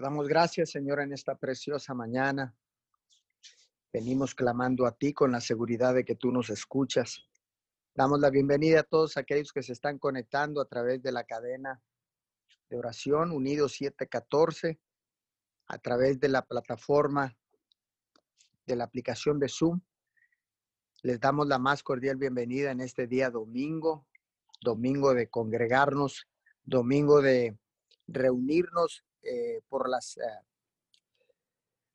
Damos gracias, Señor, en esta preciosa mañana. Venimos clamando a ti con la seguridad de que tú nos escuchas. Damos la bienvenida a todos aquellos que se están conectando a través de la cadena de oración Unidos 714, a través de la plataforma de la aplicación de Zoom. Les damos la más cordial bienvenida en este día domingo, domingo de congregarnos, domingo de reunirnos eh, por las, eh,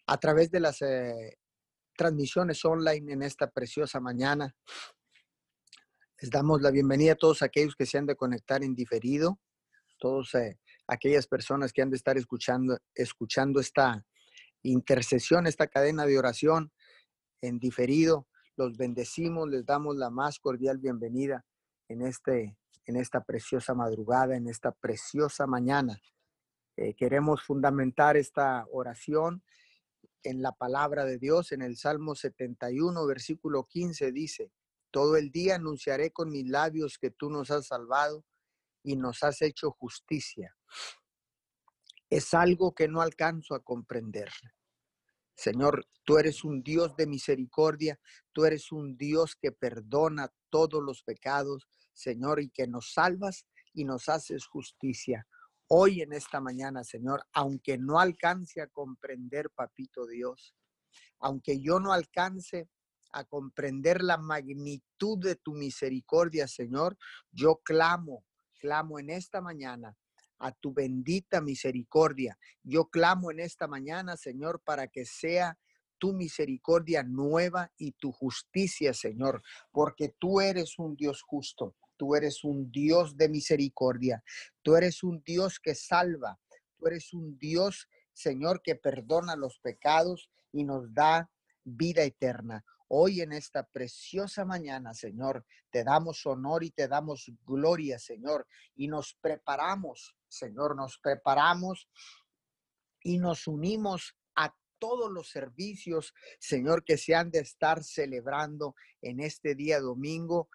a través de las eh, transmisiones online en esta preciosa mañana. Les damos la bienvenida a todos aquellos que se han de conectar en diferido, todas aquellas personas que han de estar escuchando, escuchando esta intercesión, esta cadena de oración en diferido. Los bendecimos, les damos la más cordial bienvenida en, este, en esta preciosa madrugada, en esta preciosa mañana. Eh, queremos fundamentar esta oración en la palabra de Dios, en el Salmo 71, versículo 15 dice, todo el día anunciaré con mis labios que tú nos has salvado y nos has hecho justicia. Es algo que no alcanzo a comprender. Señor, tú eres un Dios de misericordia, tú eres un Dios que perdona todos los pecados, Señor, y que nos salvas y nos haces justicia hoy en esta mañana, Señor, aunque no alcance a comprender, papito Dios, aunque yo no alcance a comprender la magnitud de tu misericordia, Señor, yo clamo, clamo en esta mañana a tu bendita misericordia. Yo clamo en esta mañana, Señor, para que sea tu misericordia nueva y tu justicia, Señor, porque tú eres un Dios justo. Tú eres un Dios de misericordia. Tú eres un Dios que salva. Tú eres un Dios, Señor, que perdona los pecados y nos da vida eterna. Hoy en esta preciosa mañana, Señor, te damos honor y te damos gloria, Señor, y nos preparamos, Señor, nos preparamos y nos unimos a todos los servicios, Señor, que se han de estar celebrando en este día domingo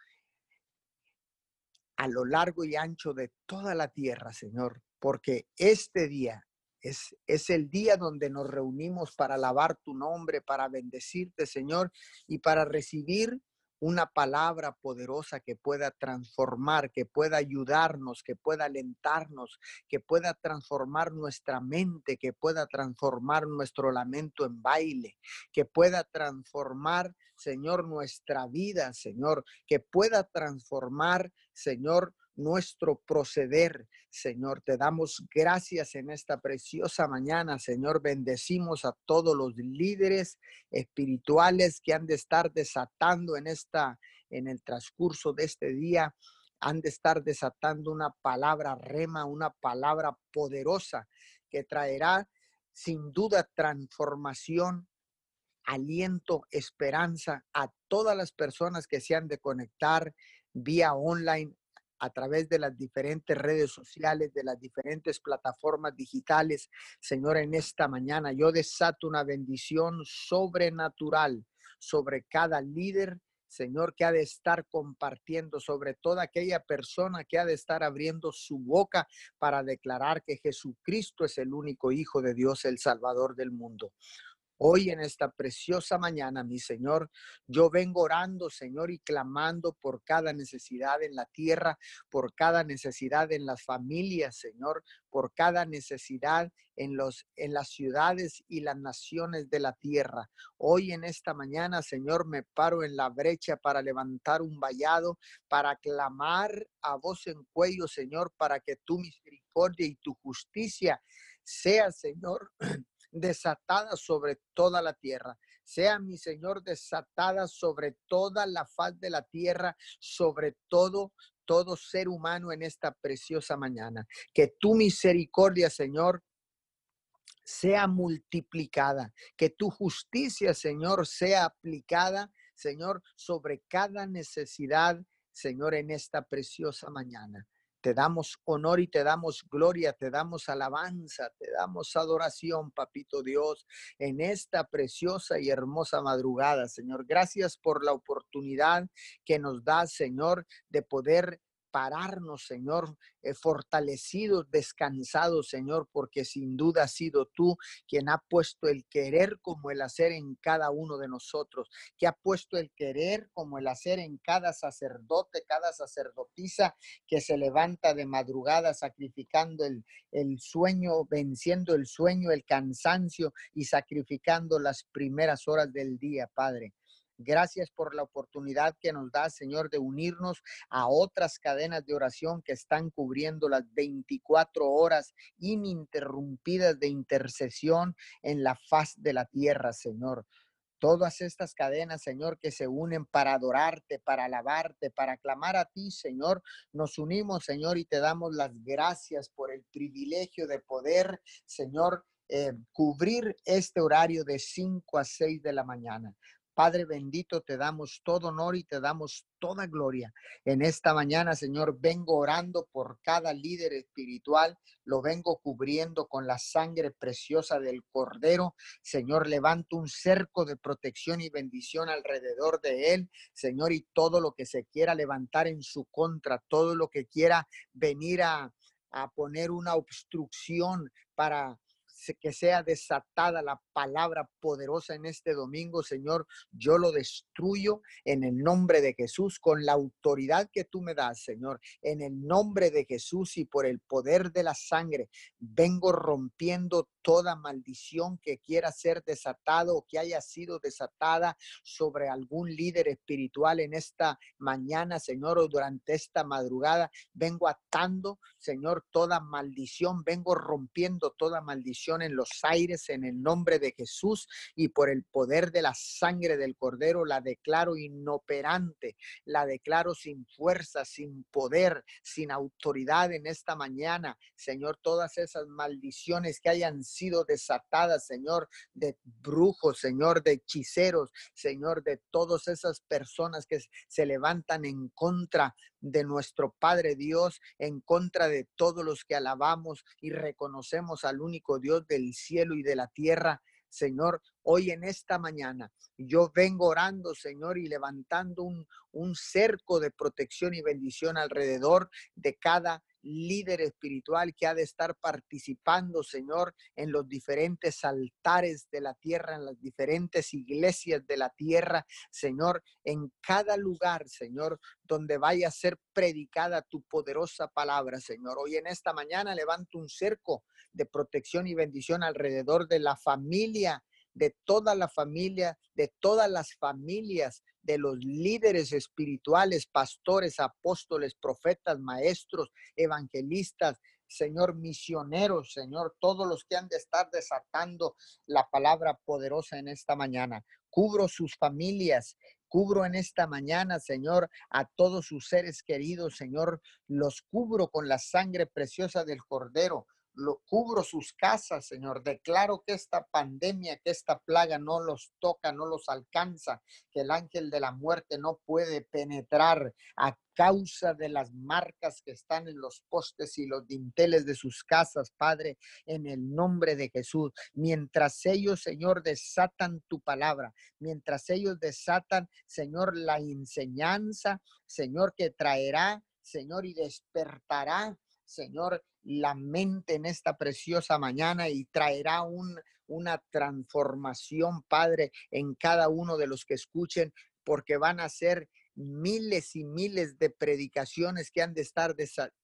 a lo largo y ancho de toda la tierra, Señor, porque este día es, es, el día donde nos reunimos para alabar tu nombre, para bendecirte, Señor, y para recibir una palabra poderosa que pueda transformar, que pueda ayudarnos, que pueda alentarnos, que pueda transformar nuestra mente, que pueda transformar nuestro lamento en baile, que pueda transformar, Señor, nuestra vida, Señor, que pueda transformar, Señor, nuestro proceder. Señor, te damos gracias en esta preciosa mañana. Señor, bendecimos a todos los líderes espirituales que han de estar desatando en esta en el transcurso de este día han de estar desatando una palabra rema, una palabra poderosa que traerá sin duda transformación, aliento, esperanza a todas las personas que se han de conectar vía online a través de las diferentes redes sociales, de las diferentes plataformas digitales. Señor, en esta mañana yo desato una bendición sobrenatural sobre cada líder, Señor, que ha de estar compartiendo, sobre toda aquella persona que ha de estar abriendo su boca para declarar que Jesucristo es el único Hijo de Dios, el Salvador del mundo. Hoy en esta preciosa mañana, mi Señor, yo vengo orando, Señor, y clamando por cada necesidad en la tierra, por cada necesidad en las familias, Señor, por cada necesidad en, los, en las ciudades y las naciones de la tierra. Hoy en esta mañana, Señor, me paro en la brecha para levantar un vallado, para clamar a voz en cuello, Señor, para que tu misericordia y tu justicia sea, Señor, desatada sobre toda la tierra. Sea mi Señor desatada sobre toda la faz de la tierra, sobre todo todo ser humano en esta preciosa mañana. Que tu misericordia, Señor, sea multiplicada, que tu justicia, Señor, sea aplicada, Señor, sobre cada necesidad, Señor, en esta preciosa mañana. Te damos honor y te damos gloria, te damos alabanza, te damos adoración, papito Dios, en esta preciosa y hermosa madrugada, Señor. Gracias por la oportunidad que nos da, Señor, de poder prepararnos, Señor, eh, fortalecidos, descansados, Señor, porque sin duda has sido tú quien ha puesto el querer como el hacer en cada uno de nosotros, que ha puesto el querer como el hacer en cada sacerdote, cada sacerdotisa que se levanta de madrugada sacrificando el, el sueño, venciendo el sueño, el cansancio y sacrificando las primeras horas del día, Padre. Gracias por la oportunidad que nos da, Señor, de unirnos a otras cadenas de oración que están cubriendo las 24 horas ininterrumpidas de intercesión en la faz de la tierra, Señor. Todas estas cadenas, Señor, que se unen para adorarte, para alabarte, para clamar a ti, Señor, nos unimos, Señor, y te damos las gracias por el privilegio de poder, Señor, eh, cubrir este horario de 5 a 6 de la mañana. Padre bendito, te damos todo honor y te damos toda gloria. En esta mañana, Señor, vengo orando por cada líder espiritual, lo vengo cubriendo con la sangre preciosa del Cordero. Señor, levanto un cerco de protección y bendición alrededor de él, Señor, y todo lo que se quiera levantar en su contra, todo lo que quiera venir a, a poner una obstrucción para que sea desatada la palabra poderosa en este domingo, Señor. Yo lo destruyo en el nombre de Jesús, con la autoridad que tú me das, Señor. En el nombre de Jesús y por el poder de la sangre, vengo rompiendo toda maldición que quiera ser desatado o que haya sido desatada sobre algún líder espiritual en esta mañana, Señor, o durante esta madrugada. Vengo atando, Señor, toda maldición, vengo rompiendo toda maldición en los aires en el nombre de Jesús y por el poder de la sangre del Cordero la declaro inoperante, la declaro sin fuerza, sin poder, sin autoridad en esta mañana. Señor, todas esas maldiciones que hayan sido desatadas, Señor, de brujos, Señor, de hechiceros, Señor, de todas esas personas que se levantan en contra de nuestro Padre Dios, en contra de todos los que alabamos y reconocemos al único Dios del cielo y de la tierra. Señor, hoy en esta mañana yo vengo orando, Señor, y levantando un, un cerco de protección y bendición alrededor de cada líder espiritual que ha de estar participando, Señor, en los diferentes altares de la tierra, en las diferentes iglesias de la tierra, Señor, en cada lugar, Señor, donde vaya a ser predicada tu poderosa palabra, Señor. Hoy en esta mañana levanto un cerco de protección y bendición alrededor de la familia de toda la familia, de todas las familias, de los líderes espirituales, pastores, apóstoles, profetas, maestros, evangelistas, Señor, misioneros, Señor, todos los que han de estar desatando la palabra poderosa en esta mañana. Cubro sus familias, cubro en esta mañana, Señor, a todos sus seres queridos, Señor, los cubro con la sangre preciosa del Cordero lo cubro sus casas, Señor. Declaro que esta pandemia, que esta plaga no los toca, no los alcanza, que el ángel de la muerte no puede penetrar a causa de las marcas que están en los postes y los dinteles de sus casas, Padre, en el nombre de Jesús. Mientras ellos, Señor, desatan tu palabra, mientras ellos desatan, Señor, la enseñanza, Señor, que traerá, Señor, y despertará, Señor, la mente en esta preciosa mañana y traerá un, una transformación, Padre, en cada uno de los que escuchen, porque van a ser miles y miles de predicaciones que han de estar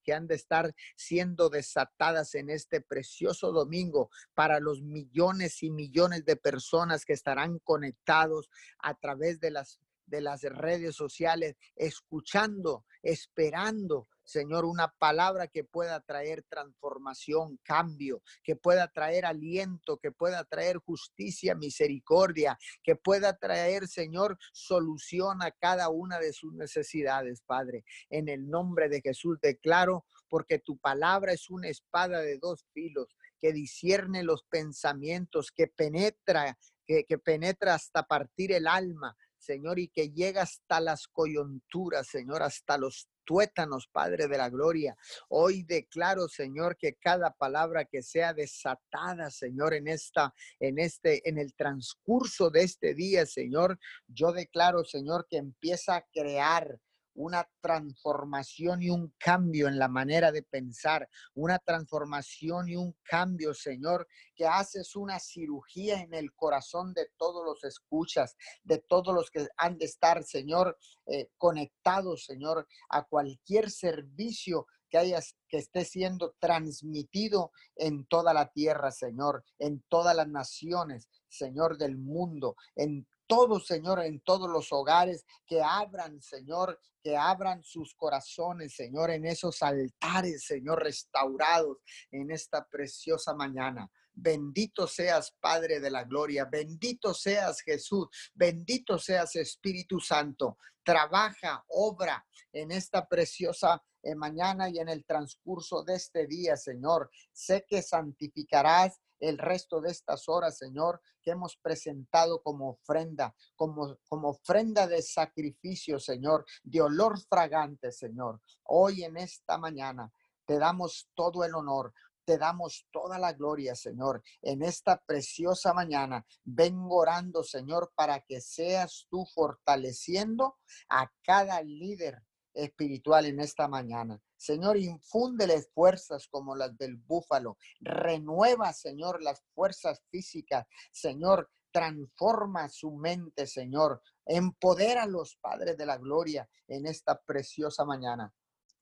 que han de estar siendo desatadas en este precioso domingo para los millones y millones de personas que estarán conectados a través de las de las redes sociales, escuchando, esperando Señor, una palabra que pueda traer transformación, cambio, que pueda traer aliento, que pueda traer justicia, misericordia, que pueda traer, Señor, solución a cada una de sus necesidades, Padre. En el nombre de Jesús declaro, porque tu palabra es una espada de dos filos que discierne los pensamientos, que penetra, que, que penetra hasta partir el alma, Señor, y que llega hasta las coyunturas, Señor, hasta los tuétanos, Padre de la Gloria. Hoy declaro, Señor, que cada palabra que sea desatada, Señor, en esta, en este, en el transcurso de este día, Señor, yo declaro, Señor, que empieza a crear una transformación y un cambio en la manera de pensar, una transformación y un cambio, Señor, que haces una cirugía en el corazón de todos los escuchas, de todos los que han de estar, Señor, eh, conectados, Señor, a cualquier servicio que hayas que esté siendo transmitido en toda la tierra, Señor, en todas las naciones, Señor del mundo, en todos, Señor, en todos los hogares, que abran, Señor, que abran sus corazones, Señor, en esos altares, Señor, restaurados en esta preciosa mañana. Bendito seas, Padre de la Gloria. Bendito seas, Jesús. Bendito seas, Espíritu Santo. Trabaja, obra en esta preciosa eh, mañana y en el transcurso de este día, Señor. Sé que santificarás el resto de estas horas, Señor, que hemos presentado como ofrenda, como, como ofrenda de sacrificio, Señor, de olor fragante, Señor. Hoy en esta mañana te damos todo el honor. Te damos toda la gloria, Señor. En esta preciosa mañana vengo orando, Señor, para que seas tú fortaleciendo a cada líder espiritual en esta mañana. Señor, infúndele fuerzas como las del búfalo. Renueva, Señor, las fuerzas físicas. Señor, transforma su mente, Señor. Empodera a los padres de la gloria en esta preciosa mañana.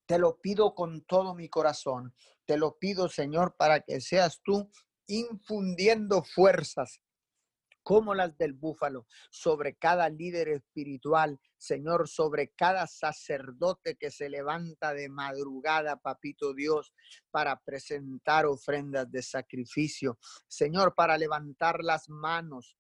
Te lo pido con todo mi corazón. Te lo pido, Señor, para que seas tú infundiendo fuerzas como las del búfalo, sobre cada líder espiritual, Señor, sobre cada sacerdote que se levanta de madrugada, papito Dios, para presentar ofrendas de sacrificio, Señor, para levantar las manos,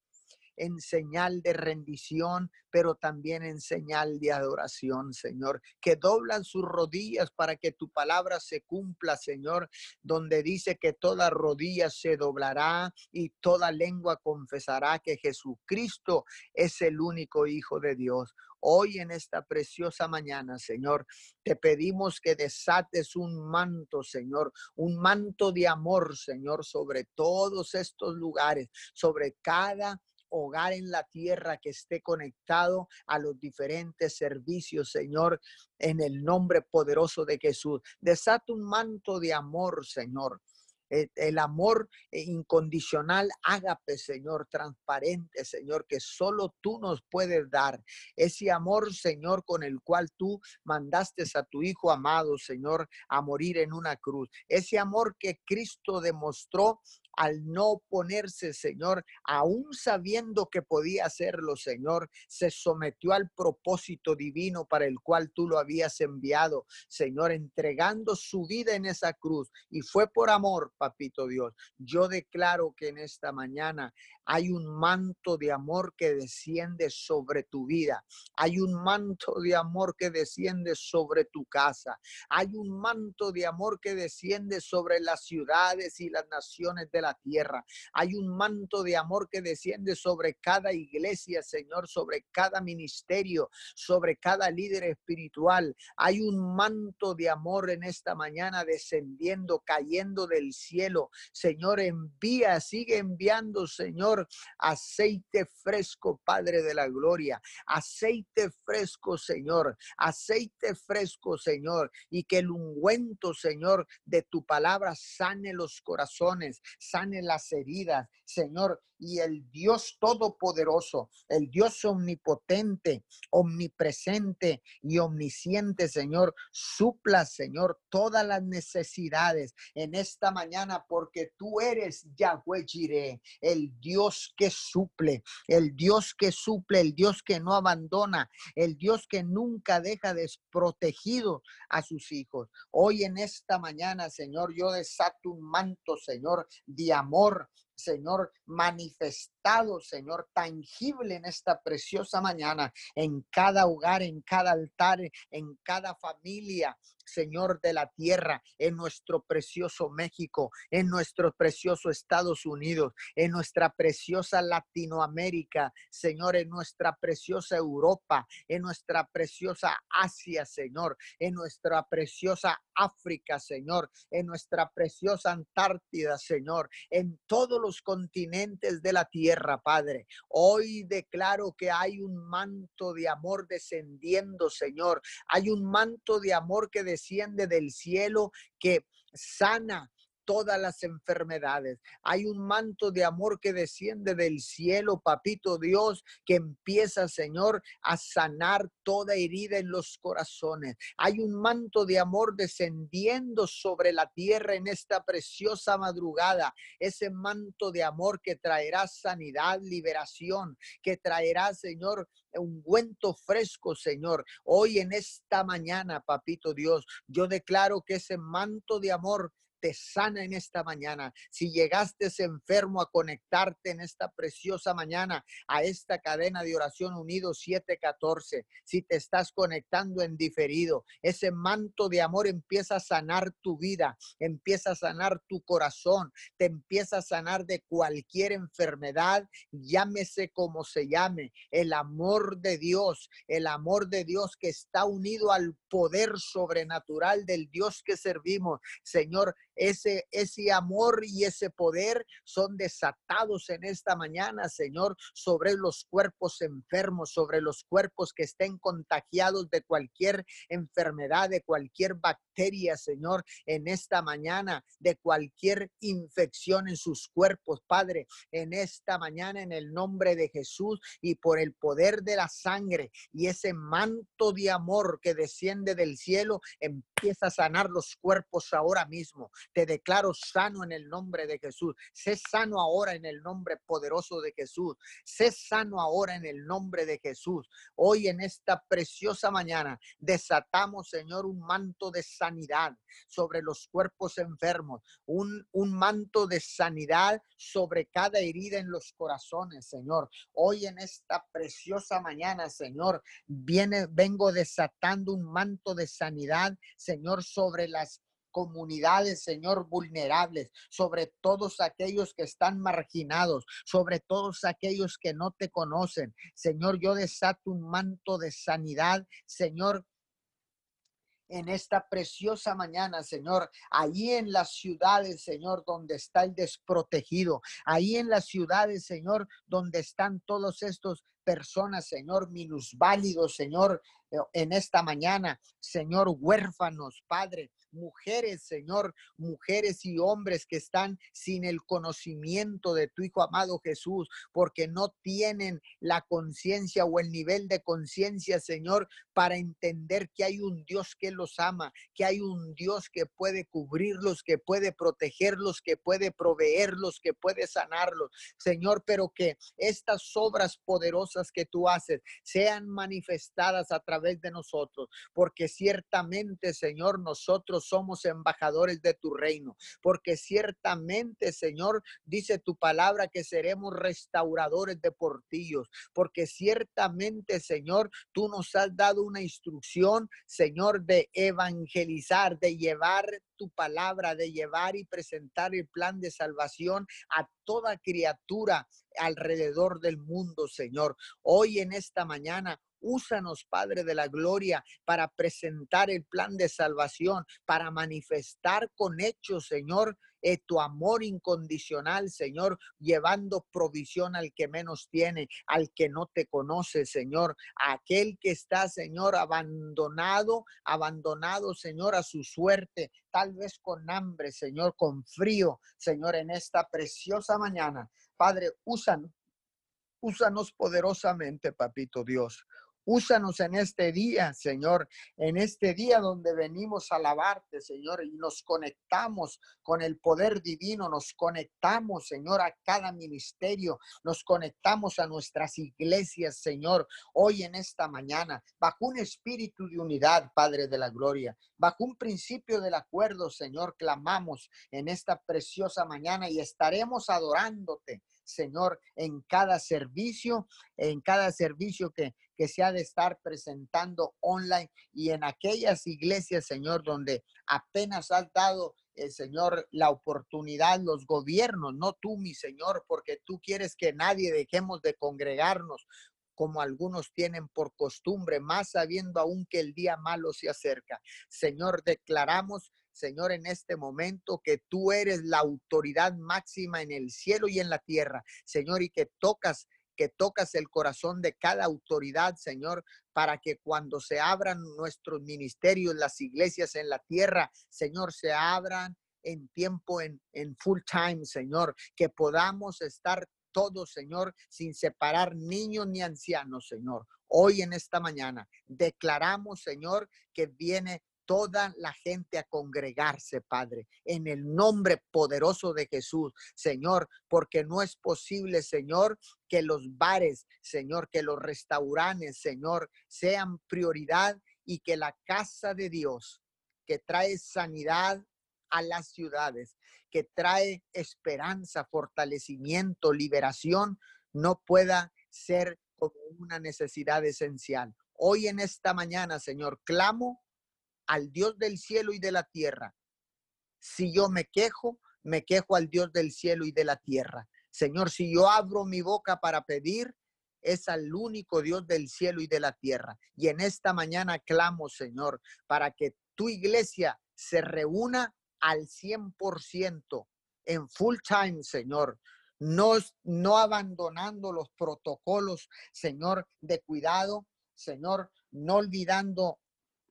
en señal de rendición, pero también en señal de adoración, Señor, que doblan sus rodillas para que tu palabra se cumpla, Señor, donde dice que toda rodilla se doblará y toda lengua confesará que Jesucristo es el único Hijo de Dios. Hoy en esta preciosa mañana, Señor, te pedimos que desates un manto, Señor, un manto de amor, Señor, sobre todos estos lugares, sobre cada hogar en la tierra que esté conectado a los diferentes servicios, Señor, en el nombre poderoso de Jesús. Desata un manto de amor, Señor eh, el amor incondicional, ágape, Señor, transparente, Señor, que solo tú nos puedes dar. Ese amor, Señor, con el cual tú mandaste a tu Hijo amado, Señor, a morir en una cruz. Ese amor que Cristo demostró al no ponerse, Señor, aún sabiendo que podía hacerlo, Señor, se sometió al propósito divino para el cual tú lo habías enviado, Señor, entregando su vida en esa cruz. Y fue por amor, papito Dios. Yo declaro que en esta mañana hay un manto de amor que desciende sobre tu vida. Hay un manto de amor que desciende sobre tu casa. Hay un manto de amor que desciende sobre las ciudades y las naciones de la tierra. Hay un manto de amor que desciende sobre cada iglesia, Señor, sobre cada ministerio, sobre cada líder espiritual. Hay un manto de amor en esta mañana descendiendo, cayendo del cielo. Señor, envía, sigue enviando, Señor aceite fresco, Padre de la Gloria, aceite fresco, Señor, aceite fresco, Señor, y que el ungüento, Señor, de tu palabra sane los corazones, sane las heridas, Señor, y el Dios todopoderoso, el Dios omnipotente, omnipresente y omnisciente, Señor, supla, Señor, todas las necesidades en esta mañana porque tú eres Yahweh Jireh, el Dios que suple, el Dios que suple, el Dios que no abandona, el Dios que nunca deja desprotegido a sus hijos. Hoy en esta mañana, Señor, yo desato un manto, Señor, de amor, Señor, manifestado, Señor, tangible en esta preciosa mañana, en cada hogar, en cada altar, en cada familia, Señor de la tierra, en nuestro precioso México, en nuestro precioso Estados Unidos, en nuestra preciosa Latinoamérica, Señor, en nuestra preciosa Europa, en nuestra preciosa Asia, Señor, en nuestra preciosa África, Señor, en nuestra preciosa Antártida, Señor, en todos los continentes de la tierra tierra, Padre. Hoy declaro que hay un manto de amor descendiendo, Señor. Hay un manto de amor que desciende del cielo que sana, todas las enfermedades. Hay un manto de amor que desciende del cielo, papito Dios, que empieza, Señor, a sanar toda herida en los corazones. Hay un manto de amor descendiendo sobre la tierra en esta preciosa madrugada. Ese manto de amor que traerá sanidad, liberación, que traerá, Señor, un ungüento fresco, Señor. Hoy en esta mañana, papito Dios, yo declaro que ese manto de amor te sana en esta mañana. Si llegaste enfermo a conectarte en esta preciosa mañana a esta cadena de oración unido 714, si te estás conectando en diferido, ese manto de amor empieza a sanar tu vida, empieza a sanar tu corazón, te empieza a sanar de cualquier enfermedad, llámese como se llame, el amor de Dios, el amor de Dios que está unido al poder sobrenatural del Dios que servimos. Señor, ese, ese amor y ese poder son desatados en esta mañana, Señor, sobre los cuerpos enfermos, sobre los cuerpos que estén contagiados de cualquier enfermedad, de cualquier bacteria, Señor, en esta mañana, de cualquier infección en sus cuerpos, Padre, en esta mañana, en el nombre de Jesús y por el poder de la sangre y ese manto de amor que desciende del cielo, empieza a sanar los cuerpos ahora mismo. Te declaro sano en el nombre de Jesús. Sé sano ahora en el nombre poderoso de Jesús. Sé sano ahora en el nombre de Jesús. Hoy en esta preciosa mañana desatamos, Señor, un manto de sanidad sobre los cuerpos enfermos, un, un manto de sanidad sobre cada herida en los corazones, Señor. Hoy en esta preciosa mañana, Señor, viene, vengo desatando un manto de sanidad, Señor, sobre las comunidades, Señor, vulnerables, sobre todos aquellos que están marginados, sobre todos aquellos que no te conocen. Señor, yo desato un manto de sanidad, Señor, en esta preciosa mañana, Señor, ahí en las ciudades, Señor, donde está el desprotegido, ahí en las ciudades, Señor, donde están todos estos personas, Señor, minusválidos, Señor, eh, en esta mañana, Señor, huérfanos, Padre, mujeres, Señor, mujeres y hombres que están sin el conocimiento de tu Hijo amado Jesús, porque no tienen la conciencia o el nivel de conciencia, Señor, para entender que hay un Dios que los ama, que hay un Dios que puede cubrirlos, que puede protegerlos, que puede proveerlos, que puede sanarlos, Señor, pero que estas obras poderosas que tú haces sean manifestadas a través de nosotros, porque ciertamente, Señor, nosotros somos embajadores de tu reino, porque ciertamente, Señor, dice tu palabra que seremos restauradores de portillos, porque ciertamente, Señor, tú nos has dado una instrucción, Señor, de evangelizar, de llevar tu palabra, de llevar y presentar el plan de salvación a toda criatura alrededor del mundo, Señor. Hoy en esta mañana Úsanos, Padre de la Gloria, para presentar el plan de salvación, para manifestar con hechos, Señor, eh, tu amor incondicional, Señor, llevando provisión al que menos tiene, al que no te conoce, Señor, aquel que está, Señor, abandonado, abandonado, Señor, a su suerte, tal vez con hambre, Señor, con frío, Señor, en esta preciosa mañana. Padre, úsanos, úsanos poderosamente, Papito Dios. Úsanos en este día, Señor, en este día donde venimos a alabarte, Señor, y nos conectamos con el poder divino, nos conectamos, Señor, a cada ministerio, nos conectamos a nuestras iglesias, Señor, hoy en esta mañana, bajo un espíritu de unidad, Padre de la Gloria, bajo un principio del acuerdo, Señor, clamamos en esta preciosa mañana y estaremos adorándote Señor, en cada servicio, en cada servicio que, que se ha de estar presentando online y en aquellas iglesias, Señor, donde apenas has dado el Señor, la oportunidad, los gobiernos, no tú, mi Señor, porque tú quieres que nadie dejemos de congregarnos como algunos tienen por costumbre, más sabiendo aún que el día malo se acerca. Señor, declaramos Señor, en este momento que tú eres la autoridad máxima en el cielo y en la tierra, Señor, y que tocas que tocas el corazón de cada autoridad, Señor, para que cuando se abran nuestros ministerios, las iglesias en la tierra, Señor, se abran en tiempo, en, en full time, Señor, que podamos estar todos, Señor, sin separar niños ni ancianos, Señor. Hoy en esta mañana declaramos, Señor, que viene toda la gente a congregarse, Padre, en el nombre poderoso de Jesús, Señor, porque no es posible, Señor, que los bares, Señor, que los restaurantes, Señor, sean prioridad y que la casa de Dios, que trae sanidad a las ciudades, que trae esperanza, fortalecimiento, liberación, no pueda ser como una necesidad esencial. Hoy en esta mañana, Señor, clamo al Dios del cielo y de la tierra. Si yo me quejo, me quejo al Dios del cielo y de la tierra. Señor, si yo abro mi boca para pedir, es al único Dios del cielo y de la tierra. Y en esta mañana clamo, Señor, para que tu iglesia se reúna al 100% en full time, Señor. No, no abandonando los protocolos, Señor, de cuidado, Señor, no olvidando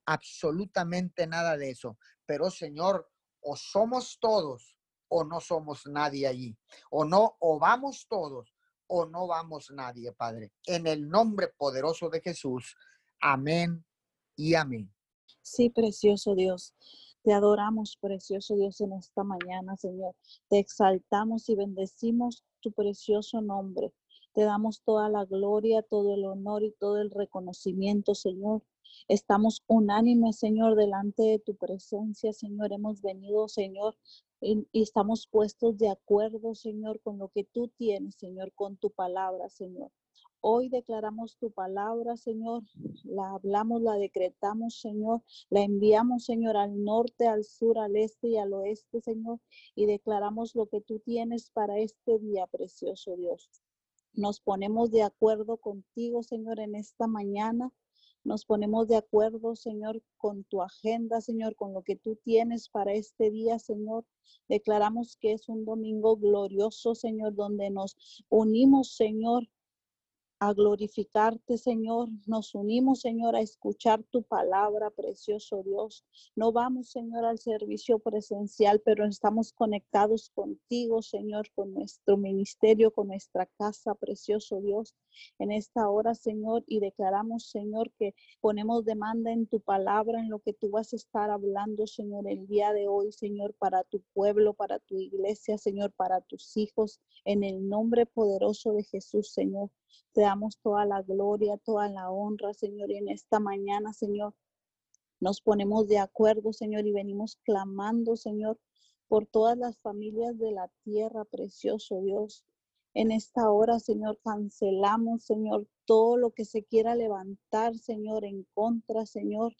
absolutamente nada de eso. Pero Señor, o somos todos o no somos nadie allí. O no, o vamos todos o no vamos nadie, Padre. En el nombre poderoso de Jesús. Amén y amén. Sí, precioso Dios. Te adoramos, precioso Dios, en esta mañana, Señor. Te exaltamos y bendecimos tu precioso nombre. Te damos toda la gloria, todo el honor y todo el reconocimiento, Señor. Estamos unánimes, Señor, delante de tu presencia, Señor. Hemos venido, Señor, y estamos puestos de acuerdo, Señor, con lo que tú tienes, Señor, con tu palabra, Señor. Hoy declaramos tu palabra, Señor. La hablamos, la decretamos, Señor. La enviamos, Señor, al norte, al sur, al este y al oeste, Señor. Y declaramos lo que tú tienes para este día, precioso Dios. Nos ponemos de acuerdo contigo, Señor, en esta mañana nos ponemos de acuerdo, Señor, con tu agenda, Señor, con lo que tú tienes para este día, Señor. Declaramos que es un domingo glorioso, Señor, donde nos unimos, Señor, a glorificarte, Señor. Nos unimos, Señor, a escuchar tu palabra, precioso Dios. No vamos, Señor, al servicio presencial, pero estamos conectados contigo, Señor, con nuestro ministerio, con nuestra casa, precioso Dios. En esta hora, Señor, y declaramos, Señor, que ponemos demanda en tu palabra, en lo que tú vas a estar hablando, Señor, el día de hoy, Señor, para tu pueblo, para tu iglesia, Señor, para tus hijos, en el nombre poderoso de Jesús, Señor. Te damos toda la gloria, toda la honra, Señor. Y en esta mañana, Señor, nos ponemos de acuerdo, Señor, y venimos clamando, Señor, por todas las familias de la tierra, precioso Dios. En esta hora, Señor, cancelamos, Señor, todo lo que se quiera levantar, Señor, en contra, Señor,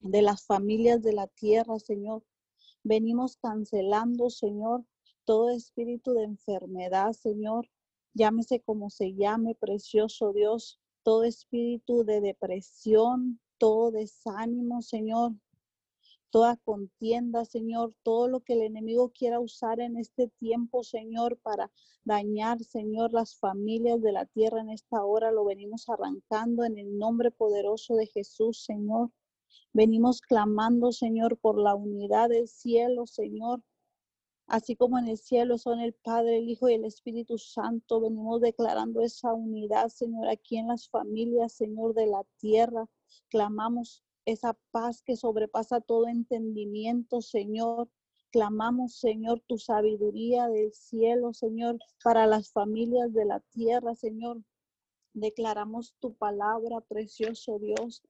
de las familias de la tierra, Señor. Venimos cancelando, Señor, todo espíritu de enfermedad, Señor, llámese como se llame, precioso Dios, todo espíritu de depresión, todo desánimo, Señor, toda contienda, Señor, todo lo que el enemigo quiera usar en este tiempo, Señor, para dañar, Señor, las familias de la tierra en esta hora, lo venimos arrancando en el nombre poderoso de Jesús, Señor. Venimos clamando, Señor, por la unidad del cielo, Señor, así como en el cielo son el Padre, el Hijo y el Espíritu Santo. Venimos declarando esa unidad, Señor, aquí en las familias, Señor, de la tierra. Clamamos esa paz que sobrepasa todo entendimiento, Señor. Clamamos, Señor, tu sabiduría del cielo, Señor, para las familias de la tierra, Señor. Declaramos tu palabra, precioso Dios,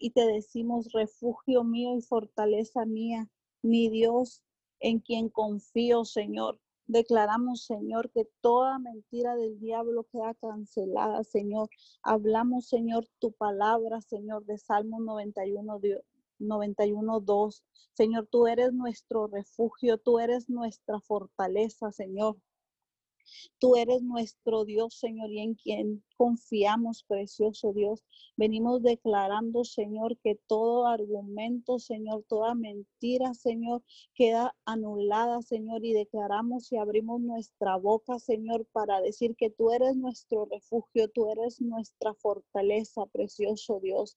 y te decimos, refugio mío y fortaleza mía, mi Dios, en quien confío, Señor. Declaramos, Señor, que toda mentira del diablo queda cancelada, Señor. Hablamos, Señor, tu palabra, Señor, de Salmo 91, 91, 2. Señor, tú eres nuestro refugio, tú eres nuestra fortaleza, Señor. Tú eres nuestro Dios, Señor, y en quien confiamos, precioso Dios. Venimos declarando, Señor, que todo argumento, Señor, toda mentira, Señor, queda anulada, Señor, y declaramos y abrimos nuestra boca, Señor, para decir que tú eres nuestro refugio, tú eres nuestra fortaleza, precioso Dios.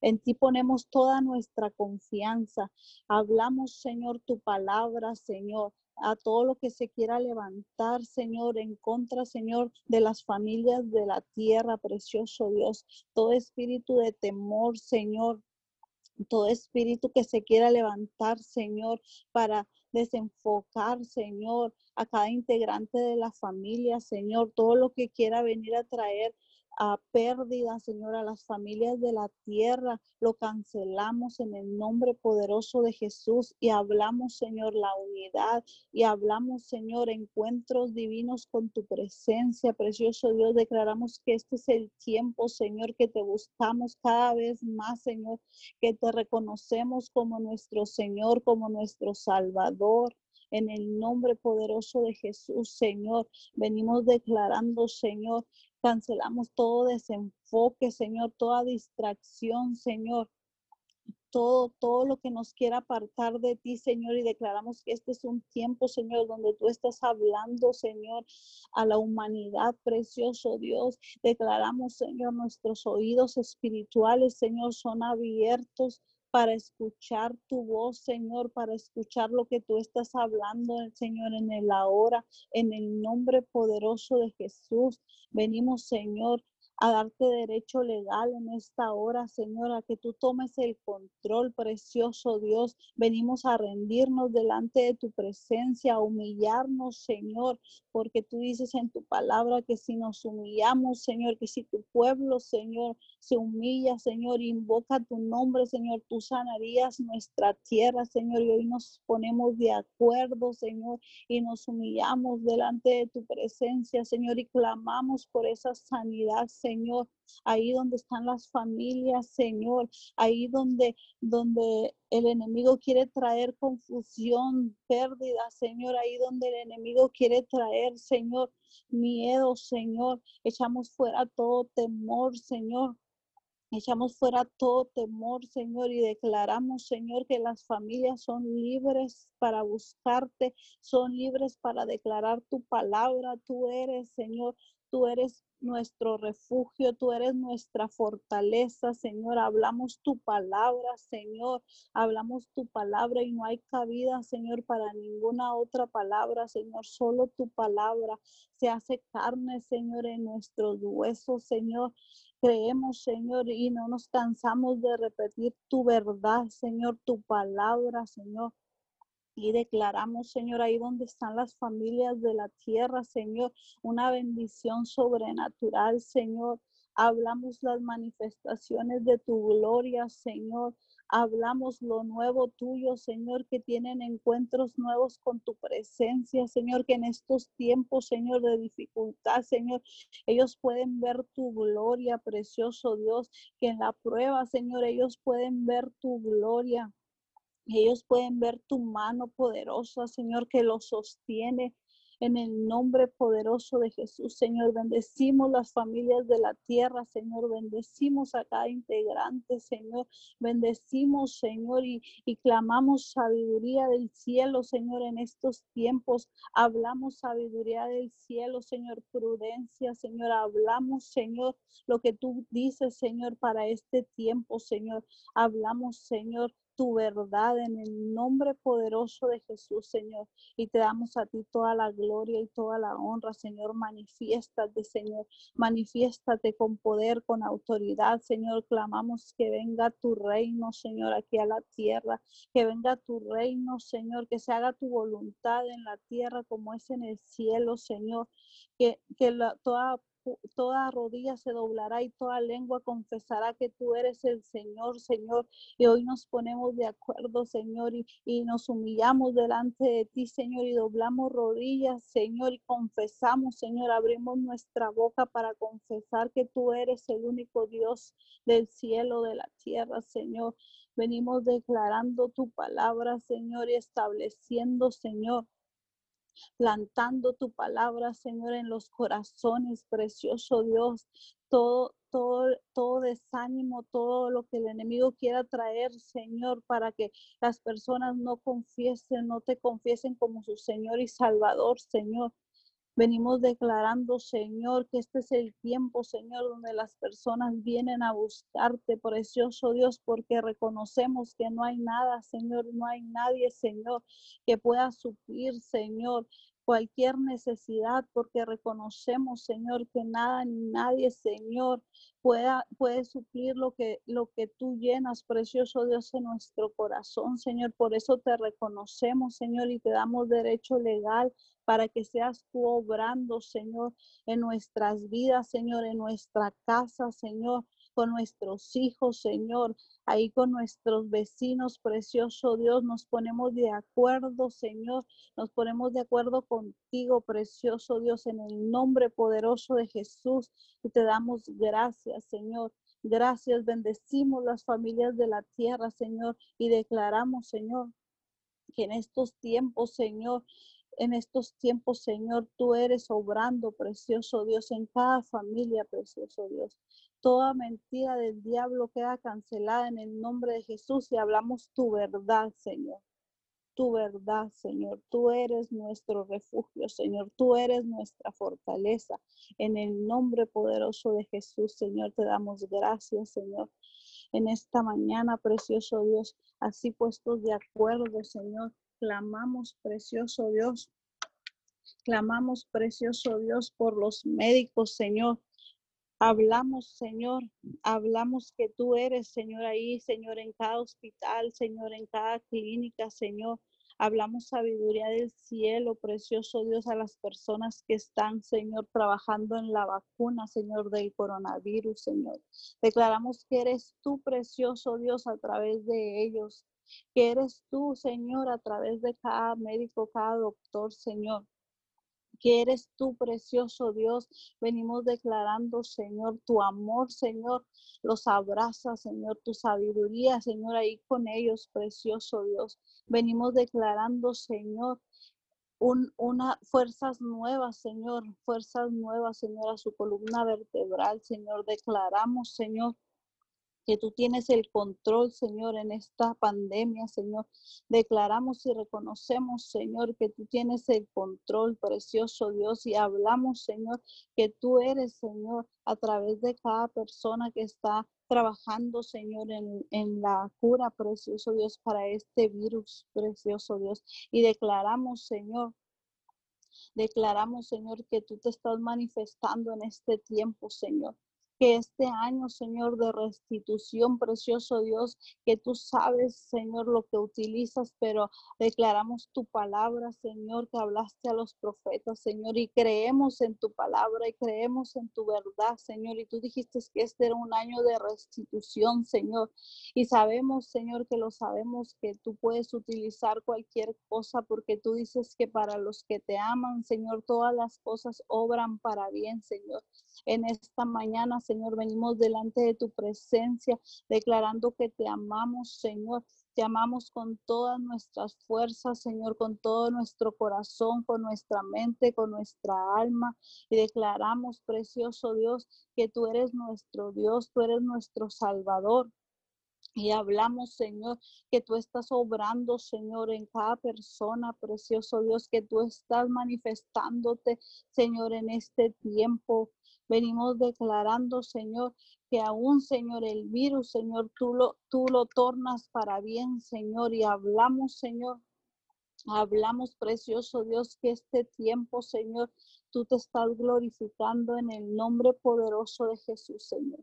En ti ponemos toda nuestra confianza. Hablamos, Señor, tu palabra, Señor a todo lo que se quiera levantar, Señor, en contra, Señor, de las familias de la tierra, precioso Dios. Todo espíritu de temor, Señor, todo espíritu que se quiera levantar, Señor, para desenfocar, Señor, a cada integrante de la familia, Señor, todo lo que quiera venir a traer a pérdida, Señor, a las familias de la tierra. Lo cancelamos en el nombre poderoso de Jesús y hablamos, Señor, la unidad y hablamos, Señor, encuentros divinos con tu presencia, precioso Dios. Declaramos que este es el tiempo, Señor, que te buscamos cada vez más, Señor, que te reconocemos como nuestro Señor, como nuestro Salvador. En el nombre poderoso de Jesús, Señor, venimos declarando, Señor, Cancelamos todo desenfoque, Señor, toda distracción, Señor. Todo, todo lo que nos quiera apartar de ti, Señor, y declaramos que este es un tiempo, Señor, donde tú estás hablando, Señor, a la humanidad, precioso Dios. Declaramos, Señor, nuestros oídos espirituales, Señor, son abiertos para escuchar tu voz, Señor, para escuchar lo que tú estás hablando, Señor, en el ahora, en el nombre poderoso de Jesús. Venimos, Señor, a darte derecho legal en esta hora, Señor, a que tú tomes el control, precioso Dios. Venimos a rendirnos delante de tu presencia, a humillarnos, Señor, porque tú dices en tu palabra que si nos humillamos, Señor, que si tu pueblo, Señor, se humilla, Señor, invoca tu nombre, Señor, tú sanarías nuestra tierra, Señor, y hoy nos ponemos de acuerdo, Señor, y nos humillamos delante de tu presencia, Señor, y clamamos por esa sanidad, Señor, ahí donde están las familias, Señor, ahí donde, donde el enemigo quiere traer confusión, pérdida, Señor, ahí donde el enemigo quiere traer, Señor, miedo, Señor, echamos fuera todo temor, Señor. Echamos fuera todo temor, Señor, y declaramos, Señor, que las familias son libres para buscarte, son libres para declarar tu palabra. Tú eres, Señor, tú eres nuestro refugio, tú eres nuestra fortaleza, Señor. Hablamos tu palabra, Señor. Hablamos tu palabra y no hay cabida, Señor, para ninguna otra palabra, Señor. Solo tu palabra se hace carne, Señor, en nuestros huesos, Señor. Creemos, Señor, y no nos cansamos de repetir tu verdad, Señor, tu palabra, Señor. Y declaramos, Señor, ahí donde están las familias de la tierra, Señor, una bendición sobrenatural, Señor. Hablamos las manifestaciones de tu gloria, Señor. Hablamos lo nuevo tuyo, Señor, que tienen encuentros nuevos con tu presencia, Señor, que en estos tiempos, Señor, de dificultad, Señor, ellos pueden ver tu gloria, precioso Dios, que en la prueba, Señor, ellos pueden ver tu gloria. Ellos pueden ver tu mano poderosa, Señor, que los sostiene. En el nombre poderoso de Jesús, Señor, bendecimos las familias de la tierra, Señor, bendecimos a cada integrante, Señor, bendecimos, Señor, y, y clamamos sabiduría del cielo, Señor, en estos tiempos. Hablamos sabiduría del cielo, Señor, prudencia, Señor, hablamos, Señor, lo que tú dices, Señor, para este tiempo, Señor. Hablamos, Señor, tu verdad en el nombre poderoso de Jesús, Señor. Y te damos a ti toda la gloria y toda la honra, Señor. Manifiéstate, Señor. Manifiéstate con poder, con autoridad, Señor. Clamamos que venga tu reino, Señor, aquí a la tierra. Que venga tu reino, Señor. Que se haga tu voluntad en la tierra como es en el cielo, Señor. Que, que la, toda toda rodilla se doblará y toda lengua confesará que tú eres el Señor, Señor. Y hoy nos ponemos de acuerdo, Señor, y, y nos humillamos delante de ti, Señor, y doblamos rodillas, Señor, y confesamos, Señor, abrimos nuestra boca para confesar que tú eres el único Dios del cielo, de la tierra, Señor. Venimos declarando tu palabra, Señor, y estableciendo, Señor, plantando tu palabra, Señor, en los corazones, precioso Dios. Todo, todo, todo desánimo, todo lo que el enemigo quiera traer, Señor, para que las personas no confiesen, no te confiesen como su Señor y Salvador, Señor. Venimos declarando, Señor, que este es el tiempo, Señor, donde las personas vienen a buscarte, precioso Dios, porque reconocemos que no hay nada, Señor, no hay nadie, Señor, que pueda suplir, Señor, cualquier necesidad, porque reconocemos, Señor, que nada ni nadie, Señor, pueda, puede suplir lo que, lo que tú llenas, precioso Dios, en nuestro corazón, Señor. Por eso te reconocemos, Señor, y te damos derecho legal para que seas tú obrando, Señor, en nuestras vidas, Señor, en nuestra casa, Señor, con nuestros hijos, Señor, ahí con nuestros vecinos, precioso Dios, nos ponemos de acuerdo, Señor, nos ponemos de acuerdo contigo, precioso Dios, en el nombre poderoso de Jesús, y te damos gracias, Señor. Gracias, bendecimos las familias de la tierra, Señor, y declaramos, Señor, que en estos tiempos, Señor, en estos tiempos, Señor, tú eres obrando, precioso Dios, en cada familia, precioso Dios. Toda mentira del diablo queda cancelada en el nombre de Jesús y hablamos tu verdad, Señor. Tu verdad, Señor. Tú eres nuestro refugio, Señor. Tú eres nuestra fortaleza. En el nombre poderoso de Jesús, Señor, te damos gracias, Señor. En esta mañana, precioso Dios, así puestos de acuerdo, Señor, Clamamos, precioso Dios. Clamamos, precioso Dios, por los médicos, Señor. Hablamos, Señor, hablamos que tú eres, Señor, ahí, Señor, en cada hospital, Señor, en cada clínica, Señor. Hablamos sabiduría del cielo, precioso Dios, a las personas que están, Señor, trabajando en la vacuna, Señor, del coronavirus, Señor. Declaramos que eres tú, precioso Dios, a través de ellos que eres tú, Señor, a través de cada médico, cada doctor, Señor que eres tú, precioso Dios. Venimos declarando, Señor, tu amor, Señor. Los abraza, Señor, tu sabiduría, Señor, ahí con ellos, precioso Dios. Venimos declarando, Señor, un, una fuerzas nuevas, Señor, fuerzas nuevas, Señor, a su columna vertebral, Señor. Declaramos, Señor, que tú tienes el control, Señor, en esta pandemia, Señor. Declaramos y reconocemos, Señor, que tú tienes el control, precioso Dios, y hablamos, Señor, que tú eres, Señor, a través de cada persona que está trabajando, Señor, en, la cura, precioso Dios, para este virus, precioso Dios. Y declaramos, Señor, Declaramos, Señor, que tú te estás manifestando en este tiempo, Señor que este año, Señor, de restitución, precioso Dios, que tú sabes, Señor, lo que utilizas, pero declaramos tu palabra, Señor, que hablaste a los profetas, Señor, y creemos en tu palabra y creemos en tu verdad, Señor. Y tú dijiste que este era un año de restitución, Señor. Y sabemos, Señor, que lo sabemos, que tú puedes utilizar cualquier cosa, porque tú dices que para los que te aman, Señor, todas las cosas obran para bien, Señor. En esta mañana, Señor, venimos delante de tu presencia, declarando que te amamos, Señor. Te amamos con todas nuestras fuerzas, Señor, con todo nuestro corazón, con nuestra mente, con nuestra alma. Y declaramos, precioso Dios, que tú eres nuestro Dios, tú eres nuestro Salvador. Y hablamos, Señor, que tú estás obrando, Señor, en cada persona, precioso Dios, que tú estás manifestándote, Señor, en este tiempo. Venimos declarando, Señor, que aún, Señor, el virus, Señor, tú lo, tú lo tornas para bien, Señor, y hablamos, Señor. Hablamos, precioso Dios, que este tiempo, Señor, tú te estás glorificando en el nombre poderoso de Jesús, Señor.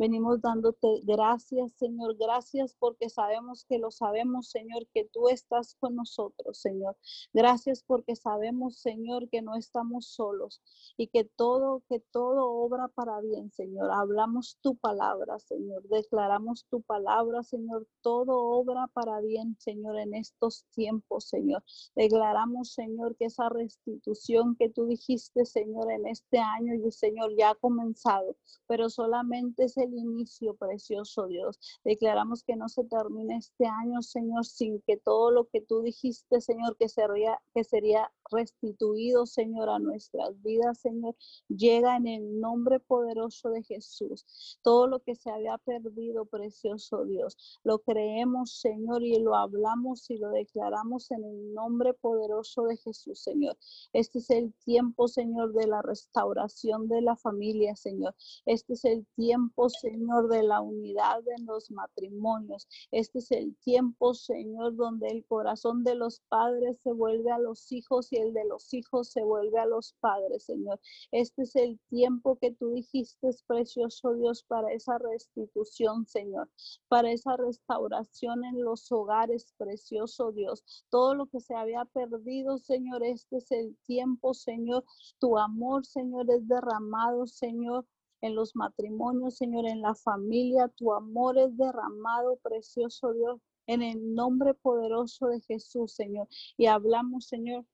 Venimos dándote gracias, Señor. Gracias porque sabemos que lo sabemos, Señor, que tú estás con nosotros, Señor. Gracias porque sabemos, Señor, que no estamos solos y que todo, que todo obra para bien, Señor. Hablamos tu palabra, Señor. Declaramos tu palabra, Señor. Todo obra para bien, Señor, en estos tiempos, Señor. Declaramos, Señor, que esa restitución que tú dijiste, Señor, en este año y, Señor, ya ha comenzado, pero solamente es el inicio, precioso Dios. Declaramos que no se termine este año, Señor, sin que todo lo que tú dijiste, Señor, que sería, que sería restituido, Señor, a nuestras vidas, Señor, llega en el nombre poderoso de Jesús. Todo lo que se había perdido, precioso Dios, lo creemos, Señor, y lo hablamos y lo declaramos en el nombre poderoso de Jesús, Señor. Este es el tiempo, Señor, de la restauración de la familia, Señor. Este es el tiempo, Señor, de la unidad en los matrimonios. Este es el tiempo, Señor, donde el corazón de los padres se vuelve a los hijos y el de los hijos se vuelve a los padres, Señor. Este es el tiempo que tú dijiste, precioso Dios, para esa restitución, Señor, para esa restauración en los hogares, precioso Dios. Todo lo que se había perdido, Señor, este es el tiempo, Señor. Tu amor, Señor, es derramado, Señor en los matrimonios, Señor, en la familia. Tu amor es derramado, precioso Dios, en el nombre poderoso de Jesús, Señor. Y hablamos, Señor,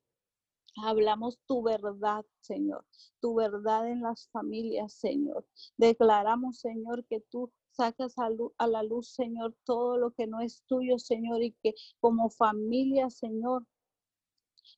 Hablamos tu verdad, Señor, tu verdad en las familias, Señor. Declaramos, Señor, que tú sacas a, la luz, Señor, todo lo que no es tuyo, Señor, y que como familia, Señor,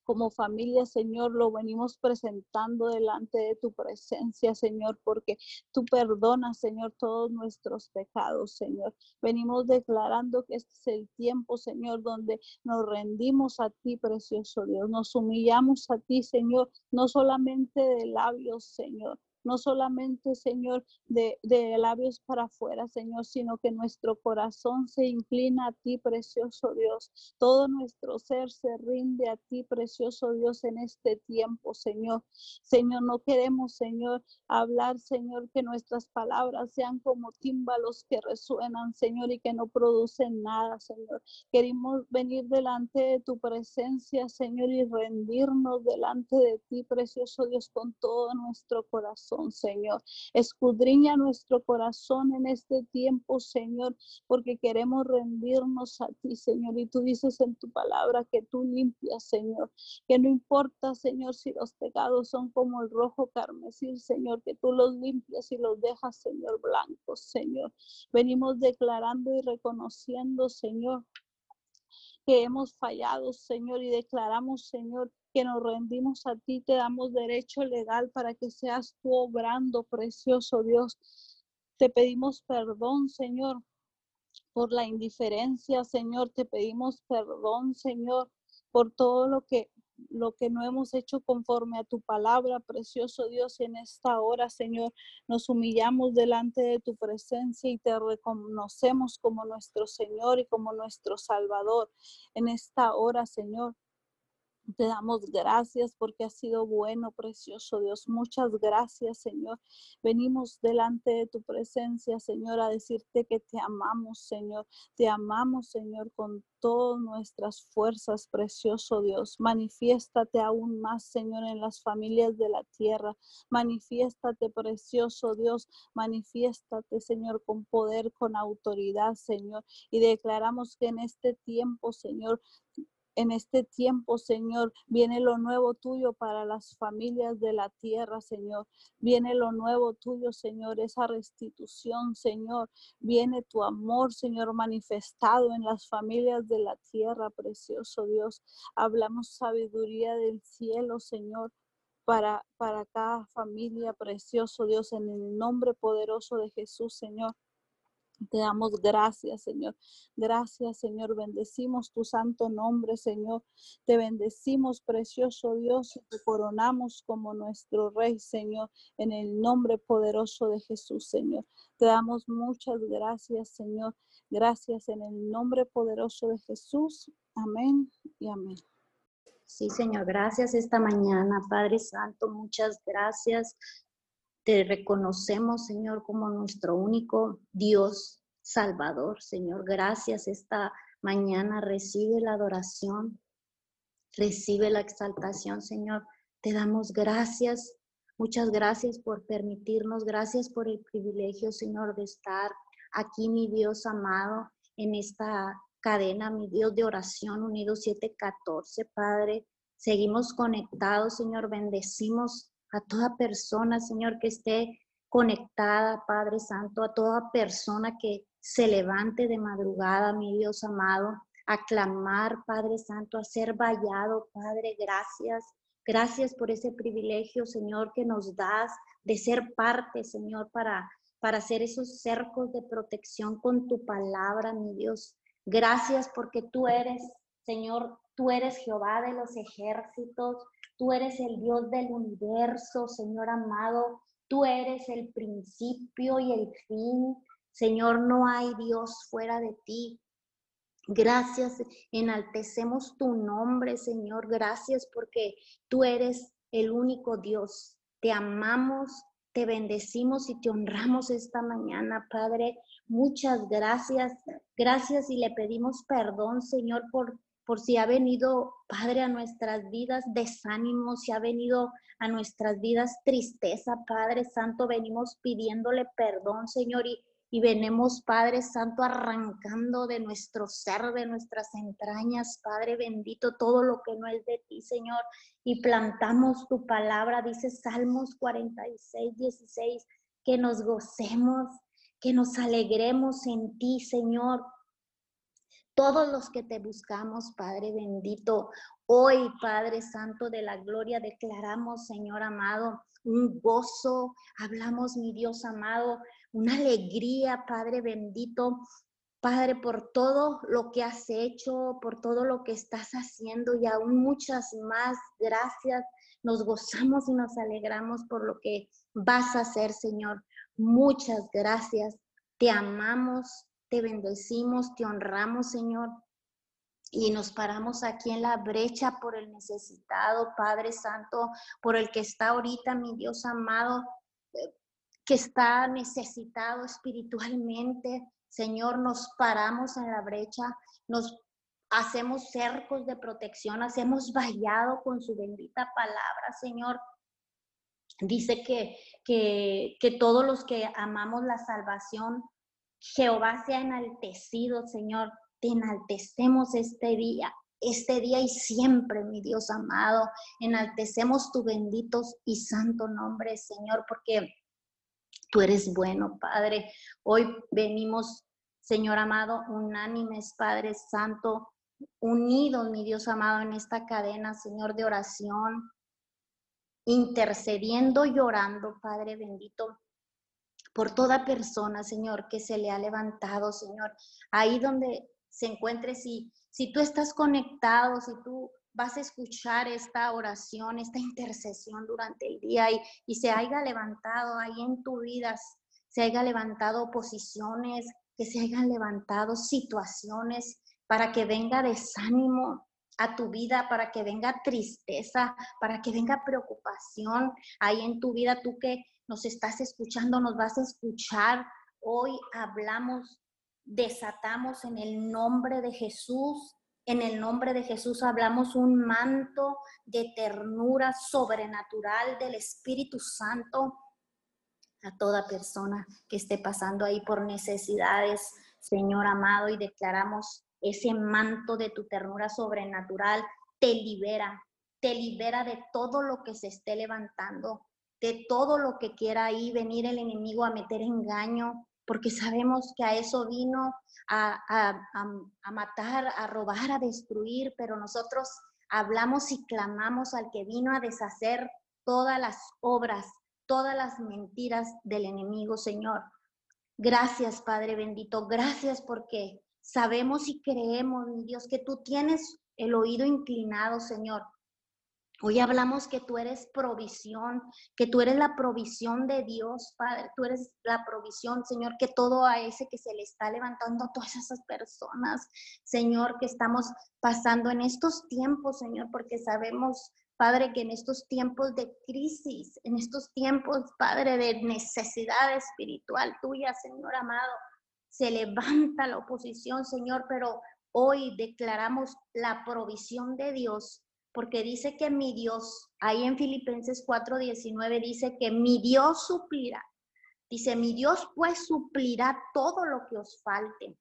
como familia, Señor, lo venimos presentando delante de tu presencia, Señor, porque tú perdonas, Señor, todos nuestros pecados, Señor. Venimos declarando que este es el tiempo, Señor, donde nos rendimos a ti, precioso Dios. Nos humillamos a ti, Señor, no solamente de labios, Señor, no solamente, Señor, de, labios para afuera, Señor, sino que nuestro corazón se inclina a ti, precioso Dios. Todo nuestro ser se rinde a ti, precioso Dios, en este tiempo, Señor. Señor, no queremos, Señor, hablar, Señor, que nuestras palabras sean como tímbalos que resuenan, Señor, y que no producen nada, Señor. Queremos venir delante de tu presencia, Señor, y rendirnos delante de ti, precioso Dios, con todo nuestro corazón. Señor. Escudriña nuestro corazón en este tiempo, Señor, porque queremos rendirnos a ti, Señor. Y tú dices en tu palabra que tú limpias, Señor. Que no importa, Señor, si los pecados son como el rojo carmesí, Señor, que tú los limpias y los dejas, Señor, blancos, Señor. Venimos declarando y reconociendo, Señor, que hemos fallado, Señor, y declaramos, Señor, que nos rendimos a ti, te damos derecho legal para que seas tú obrando, precioso Dios. Te pedimos perdón, Señor, por la indiferencia, Señor. Te pedimos perdón, Señor, por todo lo que lo que no hemos hecho conforme a tu palabra, precioso Dios, en esta hora, Señor, nos humillamos delante de tu presencia y te reconocemos como nuestro Señor y como nuestro Salvador. En esta hora, Señor, te damos gracias porque has sido bueno, precioso Dios. Muchas gracias, Señor. Venimos delante de tu presencia, Señor, a decirte que te amamos, Señor. Te amamos, Señor, con todas nuestras fuerzas, precioso Dios. Manifiéstate aún más, Señor, en las familias de la tierra. Manifiéstate, precioso Dios. Manifiéstate, Señor, con poder, con autoridad, Señor. Y declaramos que en este tiempo, Señor, en este tiempo, Señor. Viene lo nuevo tuyo para las familias de la tierra, Señor. Viene lo nuevo tuyo, Señor, esa restitución, Señor. Viene tu amor, Señor, manifestado en las familias de la tierra, precioso Dios. Hablamos sabiduría del cielo, Señor. Para, para cada familia, precioso Dios, en el nombre poderoso de Jesús, Señor. Te damos gracias, Señor. Gracias, Señor. Bendecimos tu santo nombre, Señor. Te bendecimos, precioso Dios, y te coronamos como nuestro Rey, Señor, en el nombre poderoso de Jesús, Señor. Te damos muchas gracias, Señor. Gracias en el nombre poderoso de Jesús. Amén y amén. Sí, Señor, gracias esta mañana, Padre Santo, muchas gracias. Te reconocemos, Señor, como nuestro único Dios Salvador. Señor, gracias esta mañana. Recibe la adoración, recibe la exaltación, Señor. Te damos gracias. Muchas gracias por permitirnos. Gracias por el privilegio, Señor, de estar aquí, mi Dios amado, en esta cadena, mi Dios de oración, unidos 714, Padre. Seguimos conectados, Señor. Bendecimos a toda persona, Señor, que esté conectada, Padre Santo, a toda persona que se levante de madrugada, mi Dios amado, a clamar, Padre Santo, a ser vallado, Padre, gracias. Gracias por ese privilegio, Señor, que nos das de ser parte, Señor, para, para hacer esos cercos de protección con tu palabra, mi Dios. Gracias porque tú eres, Señor, tú eres Jehová de los ejércitos, tú eres el Dios del universo, Señor amado, tú eres el principio y el fin. Señor, no hay Dios fuera de ti. Gracias, enaltecemos tu nombre, Señor. Gracias porque tú eres el único Dios. Te amamos, te bendecimos y te honramos esta mañana, Padre. Muchas gracias. Gracias y le pedimos perdón, Señor, por, por si ha venido, Padre, a nuestras vidas desánimo, si ha venido a nuestras vidas tristeza, Padre Santo. Venimos pidiéndole perdón, Señor, y y venimos, Padre Santo, arrancando de nuestro ser, de nuestras entrañas, Padre bendito, todo lo que no es de ti, Señor, y plantamos tu palabra, dice Salmos 46, 16, que nos gocemos, que nos alegremos en ti, Señor. Todos los que te buscamos, Padre bendito, hoy, Padre Santo de la Gloria, declaramos, Señor amado, un gozo, hablamos, mi Dios amado, una alegría, Padre bendito, Padre, por todo lo que has hecho, por todo lo que estás haciendo y aún muchas más. Gracias. Nos gozamos y nos alegramos por lo que vas a hacer, Señor. Muchas gracias. Te amamos, te bendecimos, te honramos, Señor. Y nos paramos aquí en la brecha por el necesitado, Padre Santo, por el que está ahorita, mi Dios amado, que está necesitado espiritualmente. Señor, nos paramos en la brecha, nos hacemos cercos de protección, hacemos vallado con su bendita palabra, Señor. Dice que, que, que todos los que amamos la salvación, Jehová sea enaltecido, Señor. Te enaltecemos este día, este día y siempre, mi Dios amado. Enaltecemos tu bendito y santo nombre, Señor, porque Tú eres bueno, Padre. Hoy venimos, Señor amado, unánimes, Padre Santo, unidos, mi Dios amado, en esta cadena, Señor, de oración, intercediendo y orando, Padre bendito, por toda persona, Señor, que se le ha levantado, Señor, ahí donde se encuentre, si, si tú estás conectado, si tú vas a escuchar esta oración, esta intercesión durante el día y, y se haya levantado ahí en tu vida, se haya levantado oposiciones, que se hayan levantado situaciones para que venga desánimo a tu vida, para que venga tristeza, para que venga preocupación ahí en tu vida, tú que nos estás escuchando, nos vas a escuchar. Hoy hablamos, desatamos en el nombre de Jesús en el nombre de Jesús hablamos un manto de ternura sobrenatural del Espíritu Santo a toda persona que esté pasando ahí por necesidades, Señor amado, y declaramos ese manto de tu ternura sobrenatural te libera, te libera de todo lo que se esté levantando, de todo lo que quiera ahí venir el enemigo a meter engaño, porque sabemos que a eso vino a, matar, a robar, a destruir, pero nosotros hablamos y clamamos al que vino a deshacer todas las obras, todas las mentiras del enemigo, Señor. Gracias, Padre bendito, gracias porque sabemos y creemos, Dios, que tú tienes el oído inclinado, Señor, Hoy hablamos que tú eres provisión, que tú eres la provisión de Dios, Padre. Tú eres la provisión, Señor, que todo a ese que se le está levantando a todas esas personas, Señor, que estamos pasando en estos tiempos, Señor, porque sabemos, Padre, que en estos tiempos de crisis, en estos tiempos, Padre, de necesidad espiritual tuya, Señor amado, se levanta la oposición, Señor, pero hoy declaramos la provisión de Dios porque dice que mi Dios, ahí en Filipenses 4:19 dice que mi Dios suplirá. Dice, mi Dios pues suplirá todo lo que os falte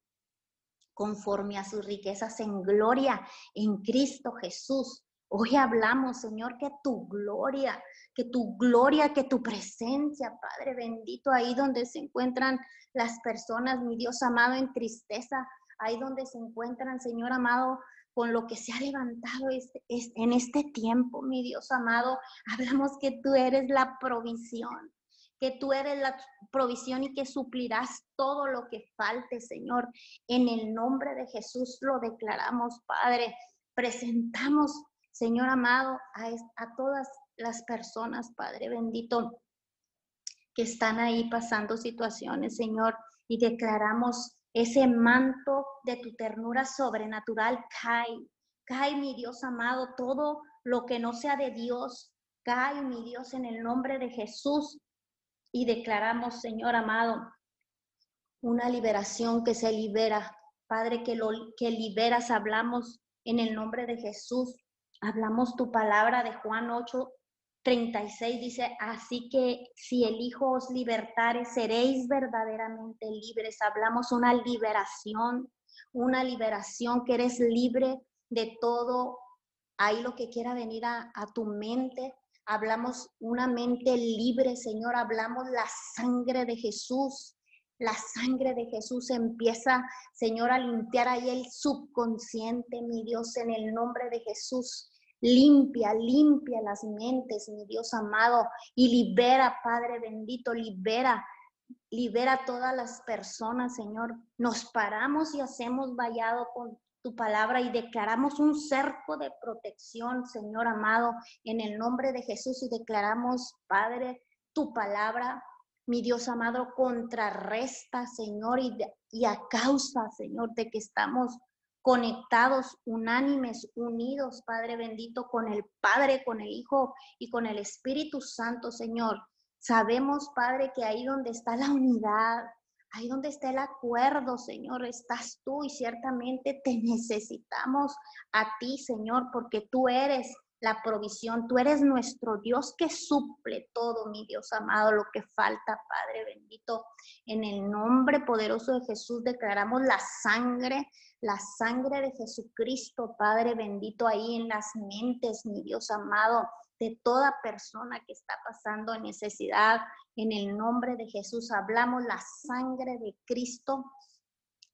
conforme a sus riquezas en gloria en Cristo Jesús. Hoy hablamos, Señor, que tu gloria, que tu gloria, que tu presencia, Padre bendito, ahí donde se encuentran las personas, mi Dios amado, en tristeza, ahí donde se encuentran, Señor amado, con lo que se ha levantado este, en este tiempo, mi Dios amado. Hablamos que tú eres la provisión, que tú eres la provisión y que suplirás todo lo que falte, Señor. En el nombre de Jesús lo declaramos, Padre. Presentamos, Señor amado, a, a todas las personas, Padre bendito, que están ahí pasando situaciones, Señor, y declaramos ese manto de tu ternura sobrenatural cae. Cae, mi Dios amado, todo lo que no sea de Dios, cae, mi Dios, en el nombre de Jesús. Y declaramos, Señor amado, una liberación que se libera. Padre, que lo que liberas, hablamos en el nombre de Jesús. Hablamos tu palabra de Juan 8, 36 dice, así que si el Hijo os libertare, seréis verdaderamente libres. Hablamos una liberación, una liberación que eres libre de todo, ahí lo que quiera venir a, a tu mente. Hablamos una mente libre, Señor. Hablamos la sangre de Jesús. La sangre de Jesús empieza, Señor, a limpiar ahí el subconsciente, mi Dios, en el nombre de Jesús. Limpia, limpia las mentes, mi Dios amado, y libera, Padre bendito, libera, libera a todas las personas, Señor. Nos paramos y hacemos vallado con tu palabra y declaramos un cerco de protección, Señor amado, en el nombre de Jesús y declaramos, Padre, tu palabra, mi Dios amado, contrarresta, Señor, y, y a causa, Señor, de que estamos conectados, unánimes, unidos, Padre bendito, con el Padre, con el Hijo y con el Espíritu Santo, Señor. Sabemos, Padre, que ahí donde está la unidad, ahí donde está el acuerdo, Señor, estás tú y ciertamente te necesitamos a ti, Señor, porque tú eres la provisión. Tú eres nuestro Dios que suple todo, mi Dios amado, lo que falta, Padre bendito. En el nombre poderoso de Jesús declaramos la sangre, la sangre de Jesucristo, Padre bendito, ahí en las mentes, mi Dios amado, de toda persona que está pasando necesidad. En el nombre de Jesús hablamos la sangre de Cristo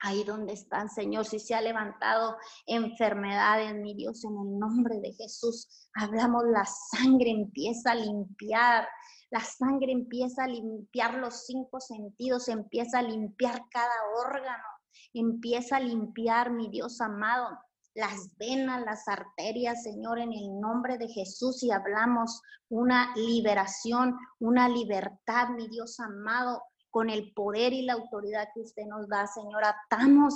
ahí donde están, Señor, si se ha levantado enfermedades, mi Dios, en el nombre de Jesús, hablamos, la sangre empieza a limpiar, la sangre empieza a limpiar los cinco sentidos, empieza a limpiar cada órgano, empieza a limpiar, mi Dios amado, las venas, las arterias, Señor, en el nombre de Jesús y hablamos una liberación, una libertad, mi Dios amado, con el poder y la autoridad que usted nos da, Señor. Atamos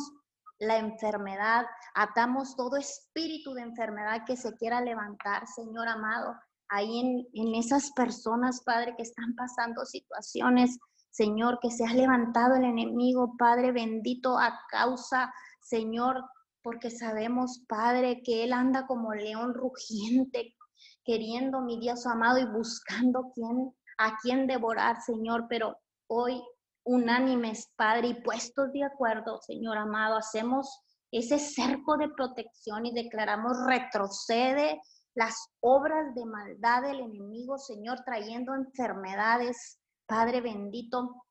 la enfermedad, atamos todo espíritu de enfermedad que se quiera levantar, Señor amado, ahí en, en esas personas, Padre, que están pasando situaciones, Señor, que se ha levantado el enemigo, Padre bendito, a causa, Señor, porque sabemos, Padre, que Él anda como león rugiente, queriendo, mi Dios amado, y buscando a quién devorar, Señor, pero hoy unánimes, Padre, y puestos de acuerdo, Señor amado, hacemos ese cerco de protección y declaramos retrocede las obras de maldad del enemigo, Señor, trayendo enfermedades, Padre bendito,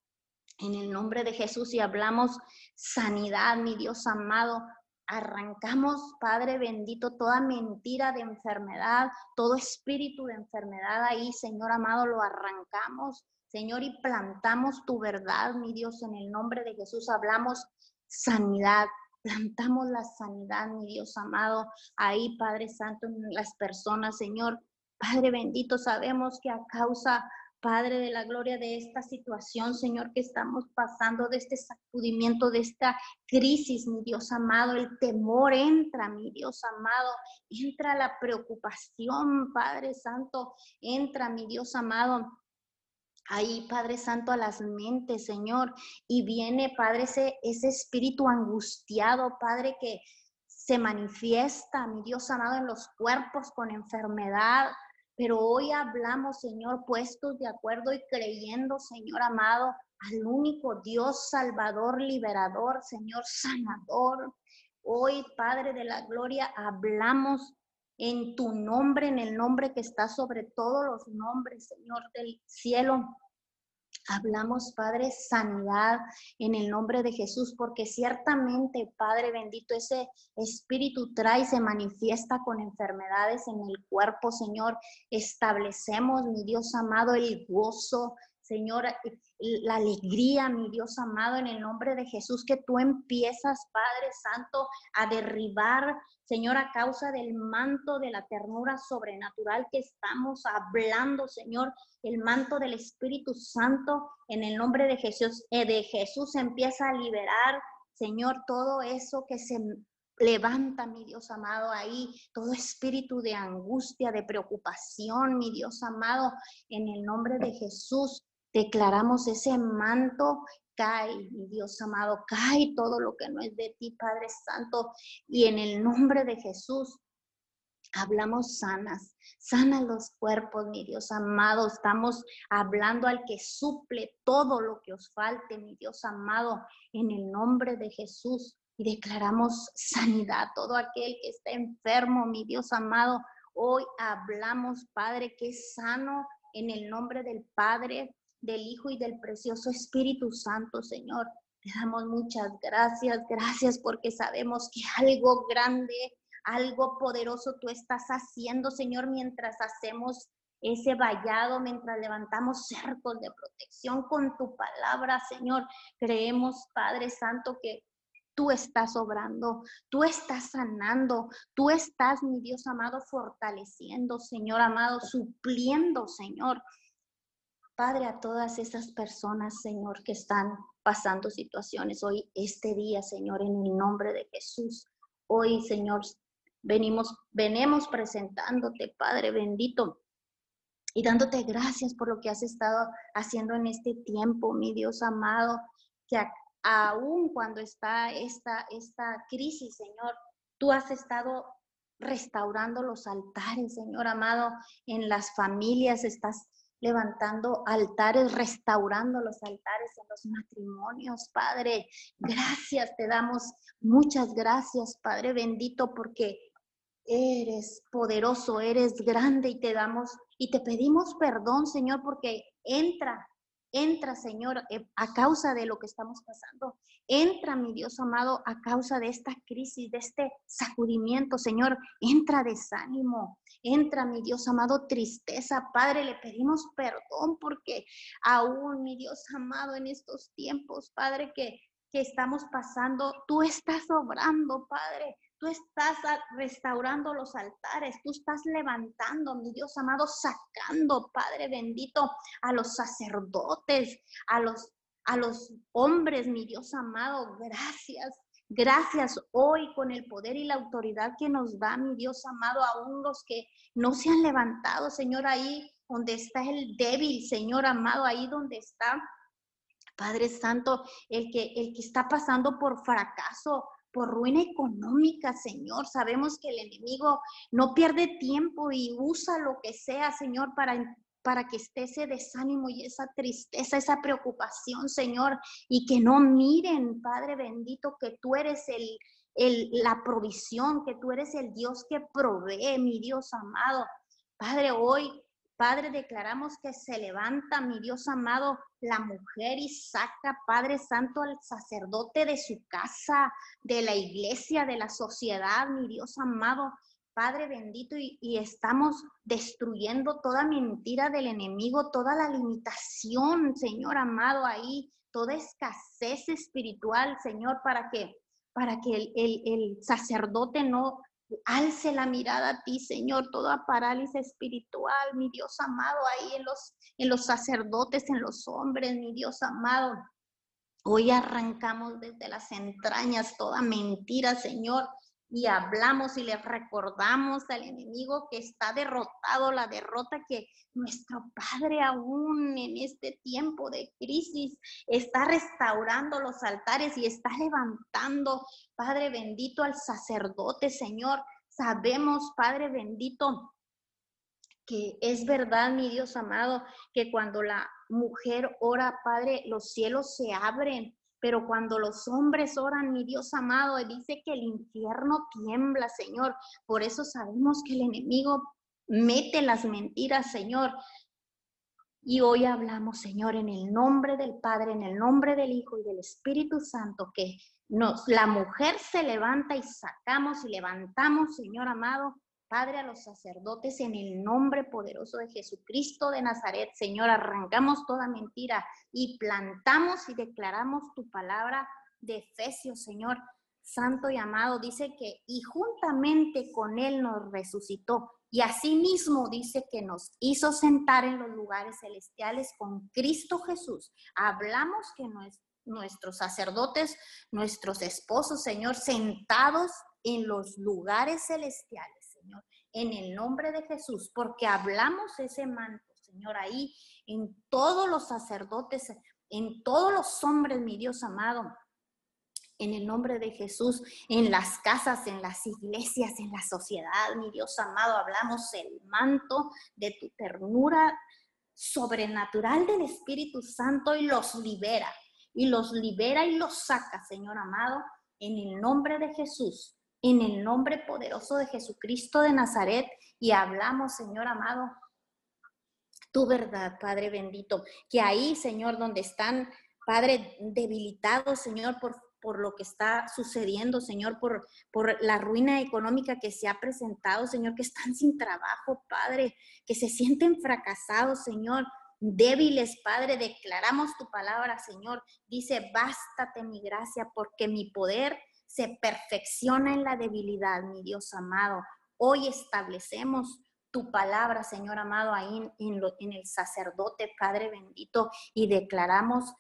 en el nombre de Jesús y hablamos sanidad, mi Dios amado. Arrancamos, Padre bendito, toda mentira de enfermedad, todo espíritu de enfermedad ahí, Señor amado, lo arrancamos Señor, y plantamos tu verdad, mi Dios, en el nombre de Jesús. Hablamos sanidad, plantamos la sanidad, mi Dios amado, ahí, Padre Santo, en las personas, Señor. Padre bendito, sabemos que a causa, Padre de la gloria, de esta situación, Señor, que estamos pasando, de este sacudimiento, de esta crisis, mi Dios amado, el temor entra, mi Dios amado, entra la preocupación, Padre Santo, entra, mi Dios amado ahí, Padre Santo, a las mentes, Señor. Y viene, Padre, ese, ese espíritu angustiado, Padre, que se manifiesta, mi Dios amado, en los cuerpos con enfermedad. Pero hoy hablamos, Señor, puestos de acuerdo y creyendo, Señor amado, al único Dios salvador, liberador, Señor sanador. Hoy, Padre de la Gloria, hablamos en tu nombre, en el nombre que está sobre todos los nombres, Señor del cielo. Hablamos, Padre, sanidad en el nombre de Jesús, porque ciertamente, Padre bendito, ese espíritu trae, se manifiesta con enfermedades en el cuerpo, Señor. Establecemos, mi Dios amado, el gozo, Señor, la alegría, mi Dios amado, en el nombre de Jesús, que tú empiezas, Padre Santo, a derribar, Señor, a causa del manto de la ternura sobrenatural que estamos hablando, Señor, el manto del Espíritu Santo, en el nombre de Jesús, eh, de Jesús empieza a liberar, Señor, todo eso que se Levanta, mi Dios amado, ahí todo espíritu de angustia, de preocupación, mi Dios amado, en el nombre de Jesús. Declaramos ese manto, cae, mi Dios amado, cae todo lo que no es de ti, Padre Santo. Y en el nombre de Jesús, hablamos sanas, sana los cuerpos, mi Dios amado. Estamos hablando al que suple todo lo que os falte, mi Dios amado, en el nombre de Jesús. Y declaramos sanidad, todo aquel que está enfermo, mi Dios amado. Hoy hablamos, Padre, que es sano en el nombre del Padre, del Hijo y del precioso Espíritu Santo, Señor. Te damos muchas gracias, gracias porque sabemos que algo grande, algo poderoso tú estás haciendo, Señor, mientras hacemos ese vallado, mientras levantamos cercos de protección con tu palabra, Señor. Creemos, Padre Santo, que tú estás obrando, tú estás sanando, tú estás, mi Dios amado, fortaleciendo, Señor amado, supliendo, Señor. Padre, a todas esas personas, Señor, que están pasando situaciones hoy, este día, Señor, en el nombre de Jesús. Hoy, Señor, venimos, presentándote, Padre bendito, y dándote gracias por lo que has estado haciendo en este tiempo, mi Dios amado, que aún cuando está esta, esta crisis, Señor, tú has estado restaurando los altares, Señor amado, en las familias, estás levantando altares, restaurando los altares en los matrimonios, Padre. Gracias, te damos muchas gracias, Padre bendito, porque eres poderoso, eres grande y te damos y te pedimos perdón, Señor, porque entra Entra, Señor, eh, a causa de lo que estamos pasando. Entra, mi Dios amado, a causa de esta crisis, de este sacudimiento, Señor. Entra desánimo. Entra, mi Dios amado, tristeza. Padre, le pedimos perdón porque aún, mi Dios amado, en estos tiempos, Padre, que, que estamos pasando, tú estás obrando, Padre. Tú estás restaurando los altares, tú estás levantando, mi Dios amado, sacando, Padre bendito, a los sacerdotes, a los, a los hombres, mi Dios amado. Gracias, Gracias hoy con el poder y la autoridad que nos da, mi Dios amado, aún los que no se han levantado, Señor, ahí donde está el débil, Señor amado, ahí donde está, Padre Santo, el que, el que está pasando por fracaso, ruina económica, Señor. Sabemos que el enemigo no pierde tiempo y usa lo que sea, Señor, para para que esté ese desánimo y esa tristeza, esa preocupación, Señor, y que no miren, Padre bendito, que tú eres el, el, la provisión, que tú eres el Dios que provee, mi Dios amado. Padre, hoy Padre, declaramos que se levanta, mi Dios amado, la mujer y saca, Padre Santo, al sacerdote de su casa, de la iglesia, de la sociedad, mi Dios amado. Padre bendito, y, estamos destruyendo toda mentira del enemigo, toda la limitación, Señor amado, ahí, toda escasez espiritual, Señor, para que, para que el, el sacerdote no, alce la mirada a ti, Señor, toda parálisis espiritual, mi Dios amado, ahí en los, en los sacerdotes, en los hombres, mi Dios amado. Hoy arrancamos desde las entrañas toda mentira, Señor, y hablamos y le recordamos al enemigo que está derrotado, la derrota que nuestro Padre aún en este tiempo de crisis está restaurando los altares y está levantando, Padre bendito, al sacerdote, Señor. Sabemos, Padre bendito, que es verdad, mi Dios amado, que cuando la mujer ora, Padre, los cielos se abren pero cuando los hombres oran, mi Dios amado, dice que el infierno tiembla, Señor. Por eso sabemos que el enemigo mete las mentiras, Señor. Y hoy hablamos, Señor, en el nombre del Padre, en el nombre del Hijo y del Espíritu Santo, que la mujer se levanta y sacamos y levantamos, Señor amado, Padre, a los sacerdotes en el nombre poderoso de Jesucristo de Nazaret, Señor, arrancamos toda mentira y plantamos y declaramos tu palabra de Efesios, Señor, santo y amado, dice que y juntamente con él nos resucitó y asimismo dice que nos hizo sentar en los lugares celestiales con Cristo Jesús. Hablamos que nuestros sacerdotes, nuestros esposos, Señor, sentados en los lugares celestiales, en el nombre de Jesús, porque hablamos ese manto, Señor, ahí en todos los sacerdotes, en todos los hombres, mi Dios amado, en el nombre de Jesús, en las casas, en las iglesias, en la sociedad, mi Dios amado, hablamos el manto de tu ternura sobrenatural del Espíritu Santo y los libera, y los libera y los saca, Señor amado, en el nombre de Jesús, en el nombre poderoso de Jesucristo de Nazaret, y hablamos, Señor amado, tu verdad, Padre bendito, que ahí, Señor, donde están, Padre, debilitados, Señor, por por lo que está sucediendo, Señor, por, por la ruina económica que se ha presentado, Señor, que están sin trabajo, Padre, que se sienten fracasados, Señor, débiles, Padre, declaramos tu palabra, Señor. Dice, bástate mi gracia, porque mi poder se perfecciona en la debilidad, mi Dios amado. Hoy establecemos tu palabra, Señor amado, ahí en, en el sacerdote, Padre bendito, y declaramos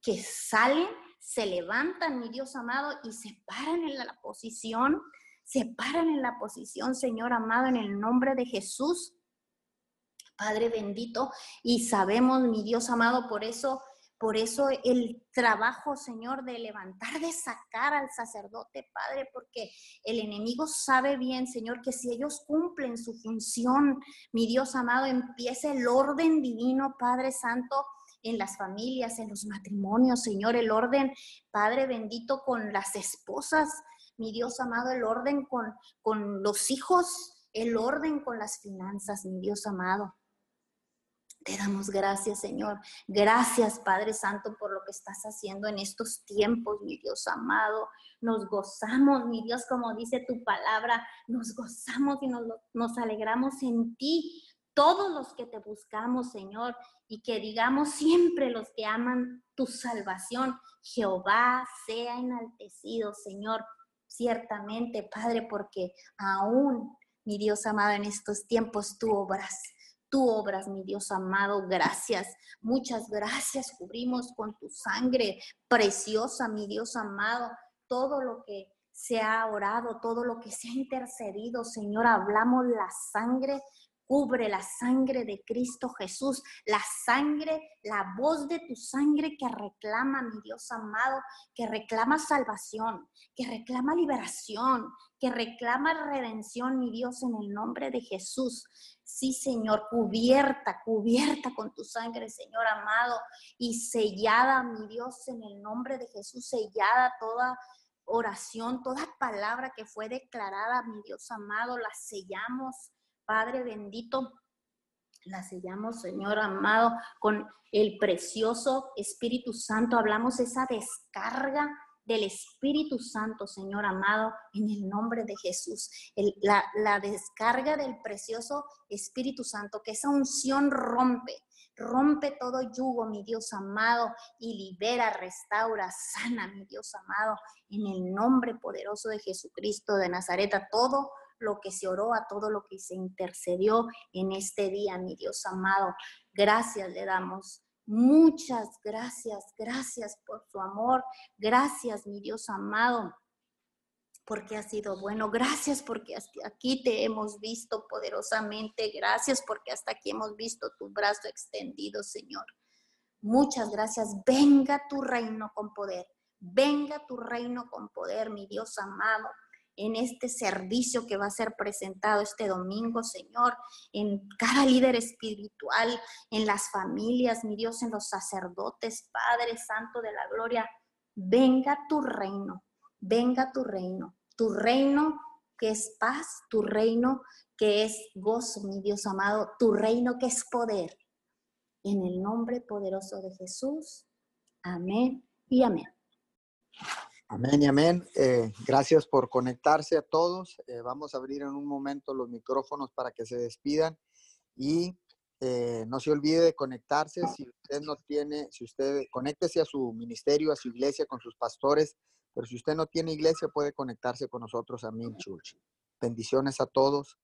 que salen se levantan, mi Dios amado, y se paran en la posición, se paran en la posición, Señor amado, en el nombre de Jesús. Padre bendito, y sabemos, mi Dios amado, por eso, por eso el trabajo, Señor, de levantar, de sacar al sacerdote, Padre, porque el enemigo sabe bien, Señor, que si ellos cumplen su función, mi Dios amado, empieza el orden divino, Padre Santo, en las familias, en los matrimonios, Señor, el orden, Padre bendito, con las esposas, mi Dios amado, el orden con, con los hijos, el orden con las finanzas, mi Dios amado. Te damos gracias, Señor. Gracias, Padre Santo, por lo que estás haciendo en estos tiempos, mi Dios amado. Nos gozamos, mi Dios, como dice tu palabra, nos gozamos y nos, nos alegramos en ti, todos los que te buscamos, Señor, y que digamos siempre los que aman tu salvación, Jehová sea enaltecido, Señor, ciertamente, Padre, porque aún, mi Dios amado, en estos tiempos tú obras. Tú obras, mi Dios amado, gracias, muchas gracias. Cubrimos con tu sangre preciosa, mi Dios amado, todo lo que se ha orado, todo lo que se ha intercedido, Señor. Hablamos la sangre Cubre la sangre de Cristo Jesús, la sangre, la voz de tu sangre que reclama, mi Dios amado, que reclama salvación, que reclama liberación, que reclama redención, mi Dios, en el nombre de Jesús. Sí, Señor, cubierta, cubierta con tu sangre, Señor amado, y sellada, mi Dios, en el nombre de Jesús, sellada toda oración, toda palabra que fue declarada, mi Dios amado, la sellamos Padre bendito, la sellamos, Señor amado, con el precioso Espíritu Santo. Hablamos esa descarga del Espíritu Santo, Señor amado, en el nombre de Jesús. la, la descarga del precioso Espíritu Santo, que esa unción rompe, rompe todo yugo, mi Dios amado, y libera, restaura, sana, mi Dios amado, en el nombre poderoso de Jesucristo de Nazaret, a todo lo que se oró, a todo lo que se intercedió en este día, mi Dios amado. Gracias le damos. Muchas gracias, gracias por su amor. Gracias, mi Dios amado, porque ha sido bueno. Gracias porque hasta aquí te hemos visto poderosamente. Gracias porque hasta aquí hemos visto tu brazo extendido, Señor. Muchas gracias. Venga tu reino con poder. Venga tu reino con poder, mi Dios amado en este servicio que va a ser presentado este domingo, Señor, en cada líder espiritual, en las familias, mi Dios, en los sacerdotes, Padre Santo de la Gloria. Venga tu reino, venga tu reino, tu reino que es paz, tu reino que es gozo, mi Dios amado, tu reino que es poder. En el nombre poderoso de Jesús. Amén y amén. Amén y amén. Eh, gracias por conectarse a todos. Eh, vamos a abrir en un momento los micrófonos para que se despidan y eh, no se olvide de conectarse. Si usted no tiene, si usted conéctese a su ministerio, a su iglesia con sus pastores, pero si usted no tiene iglesia puede conectarse con nosotros a Min Church. Bendiciones a todos.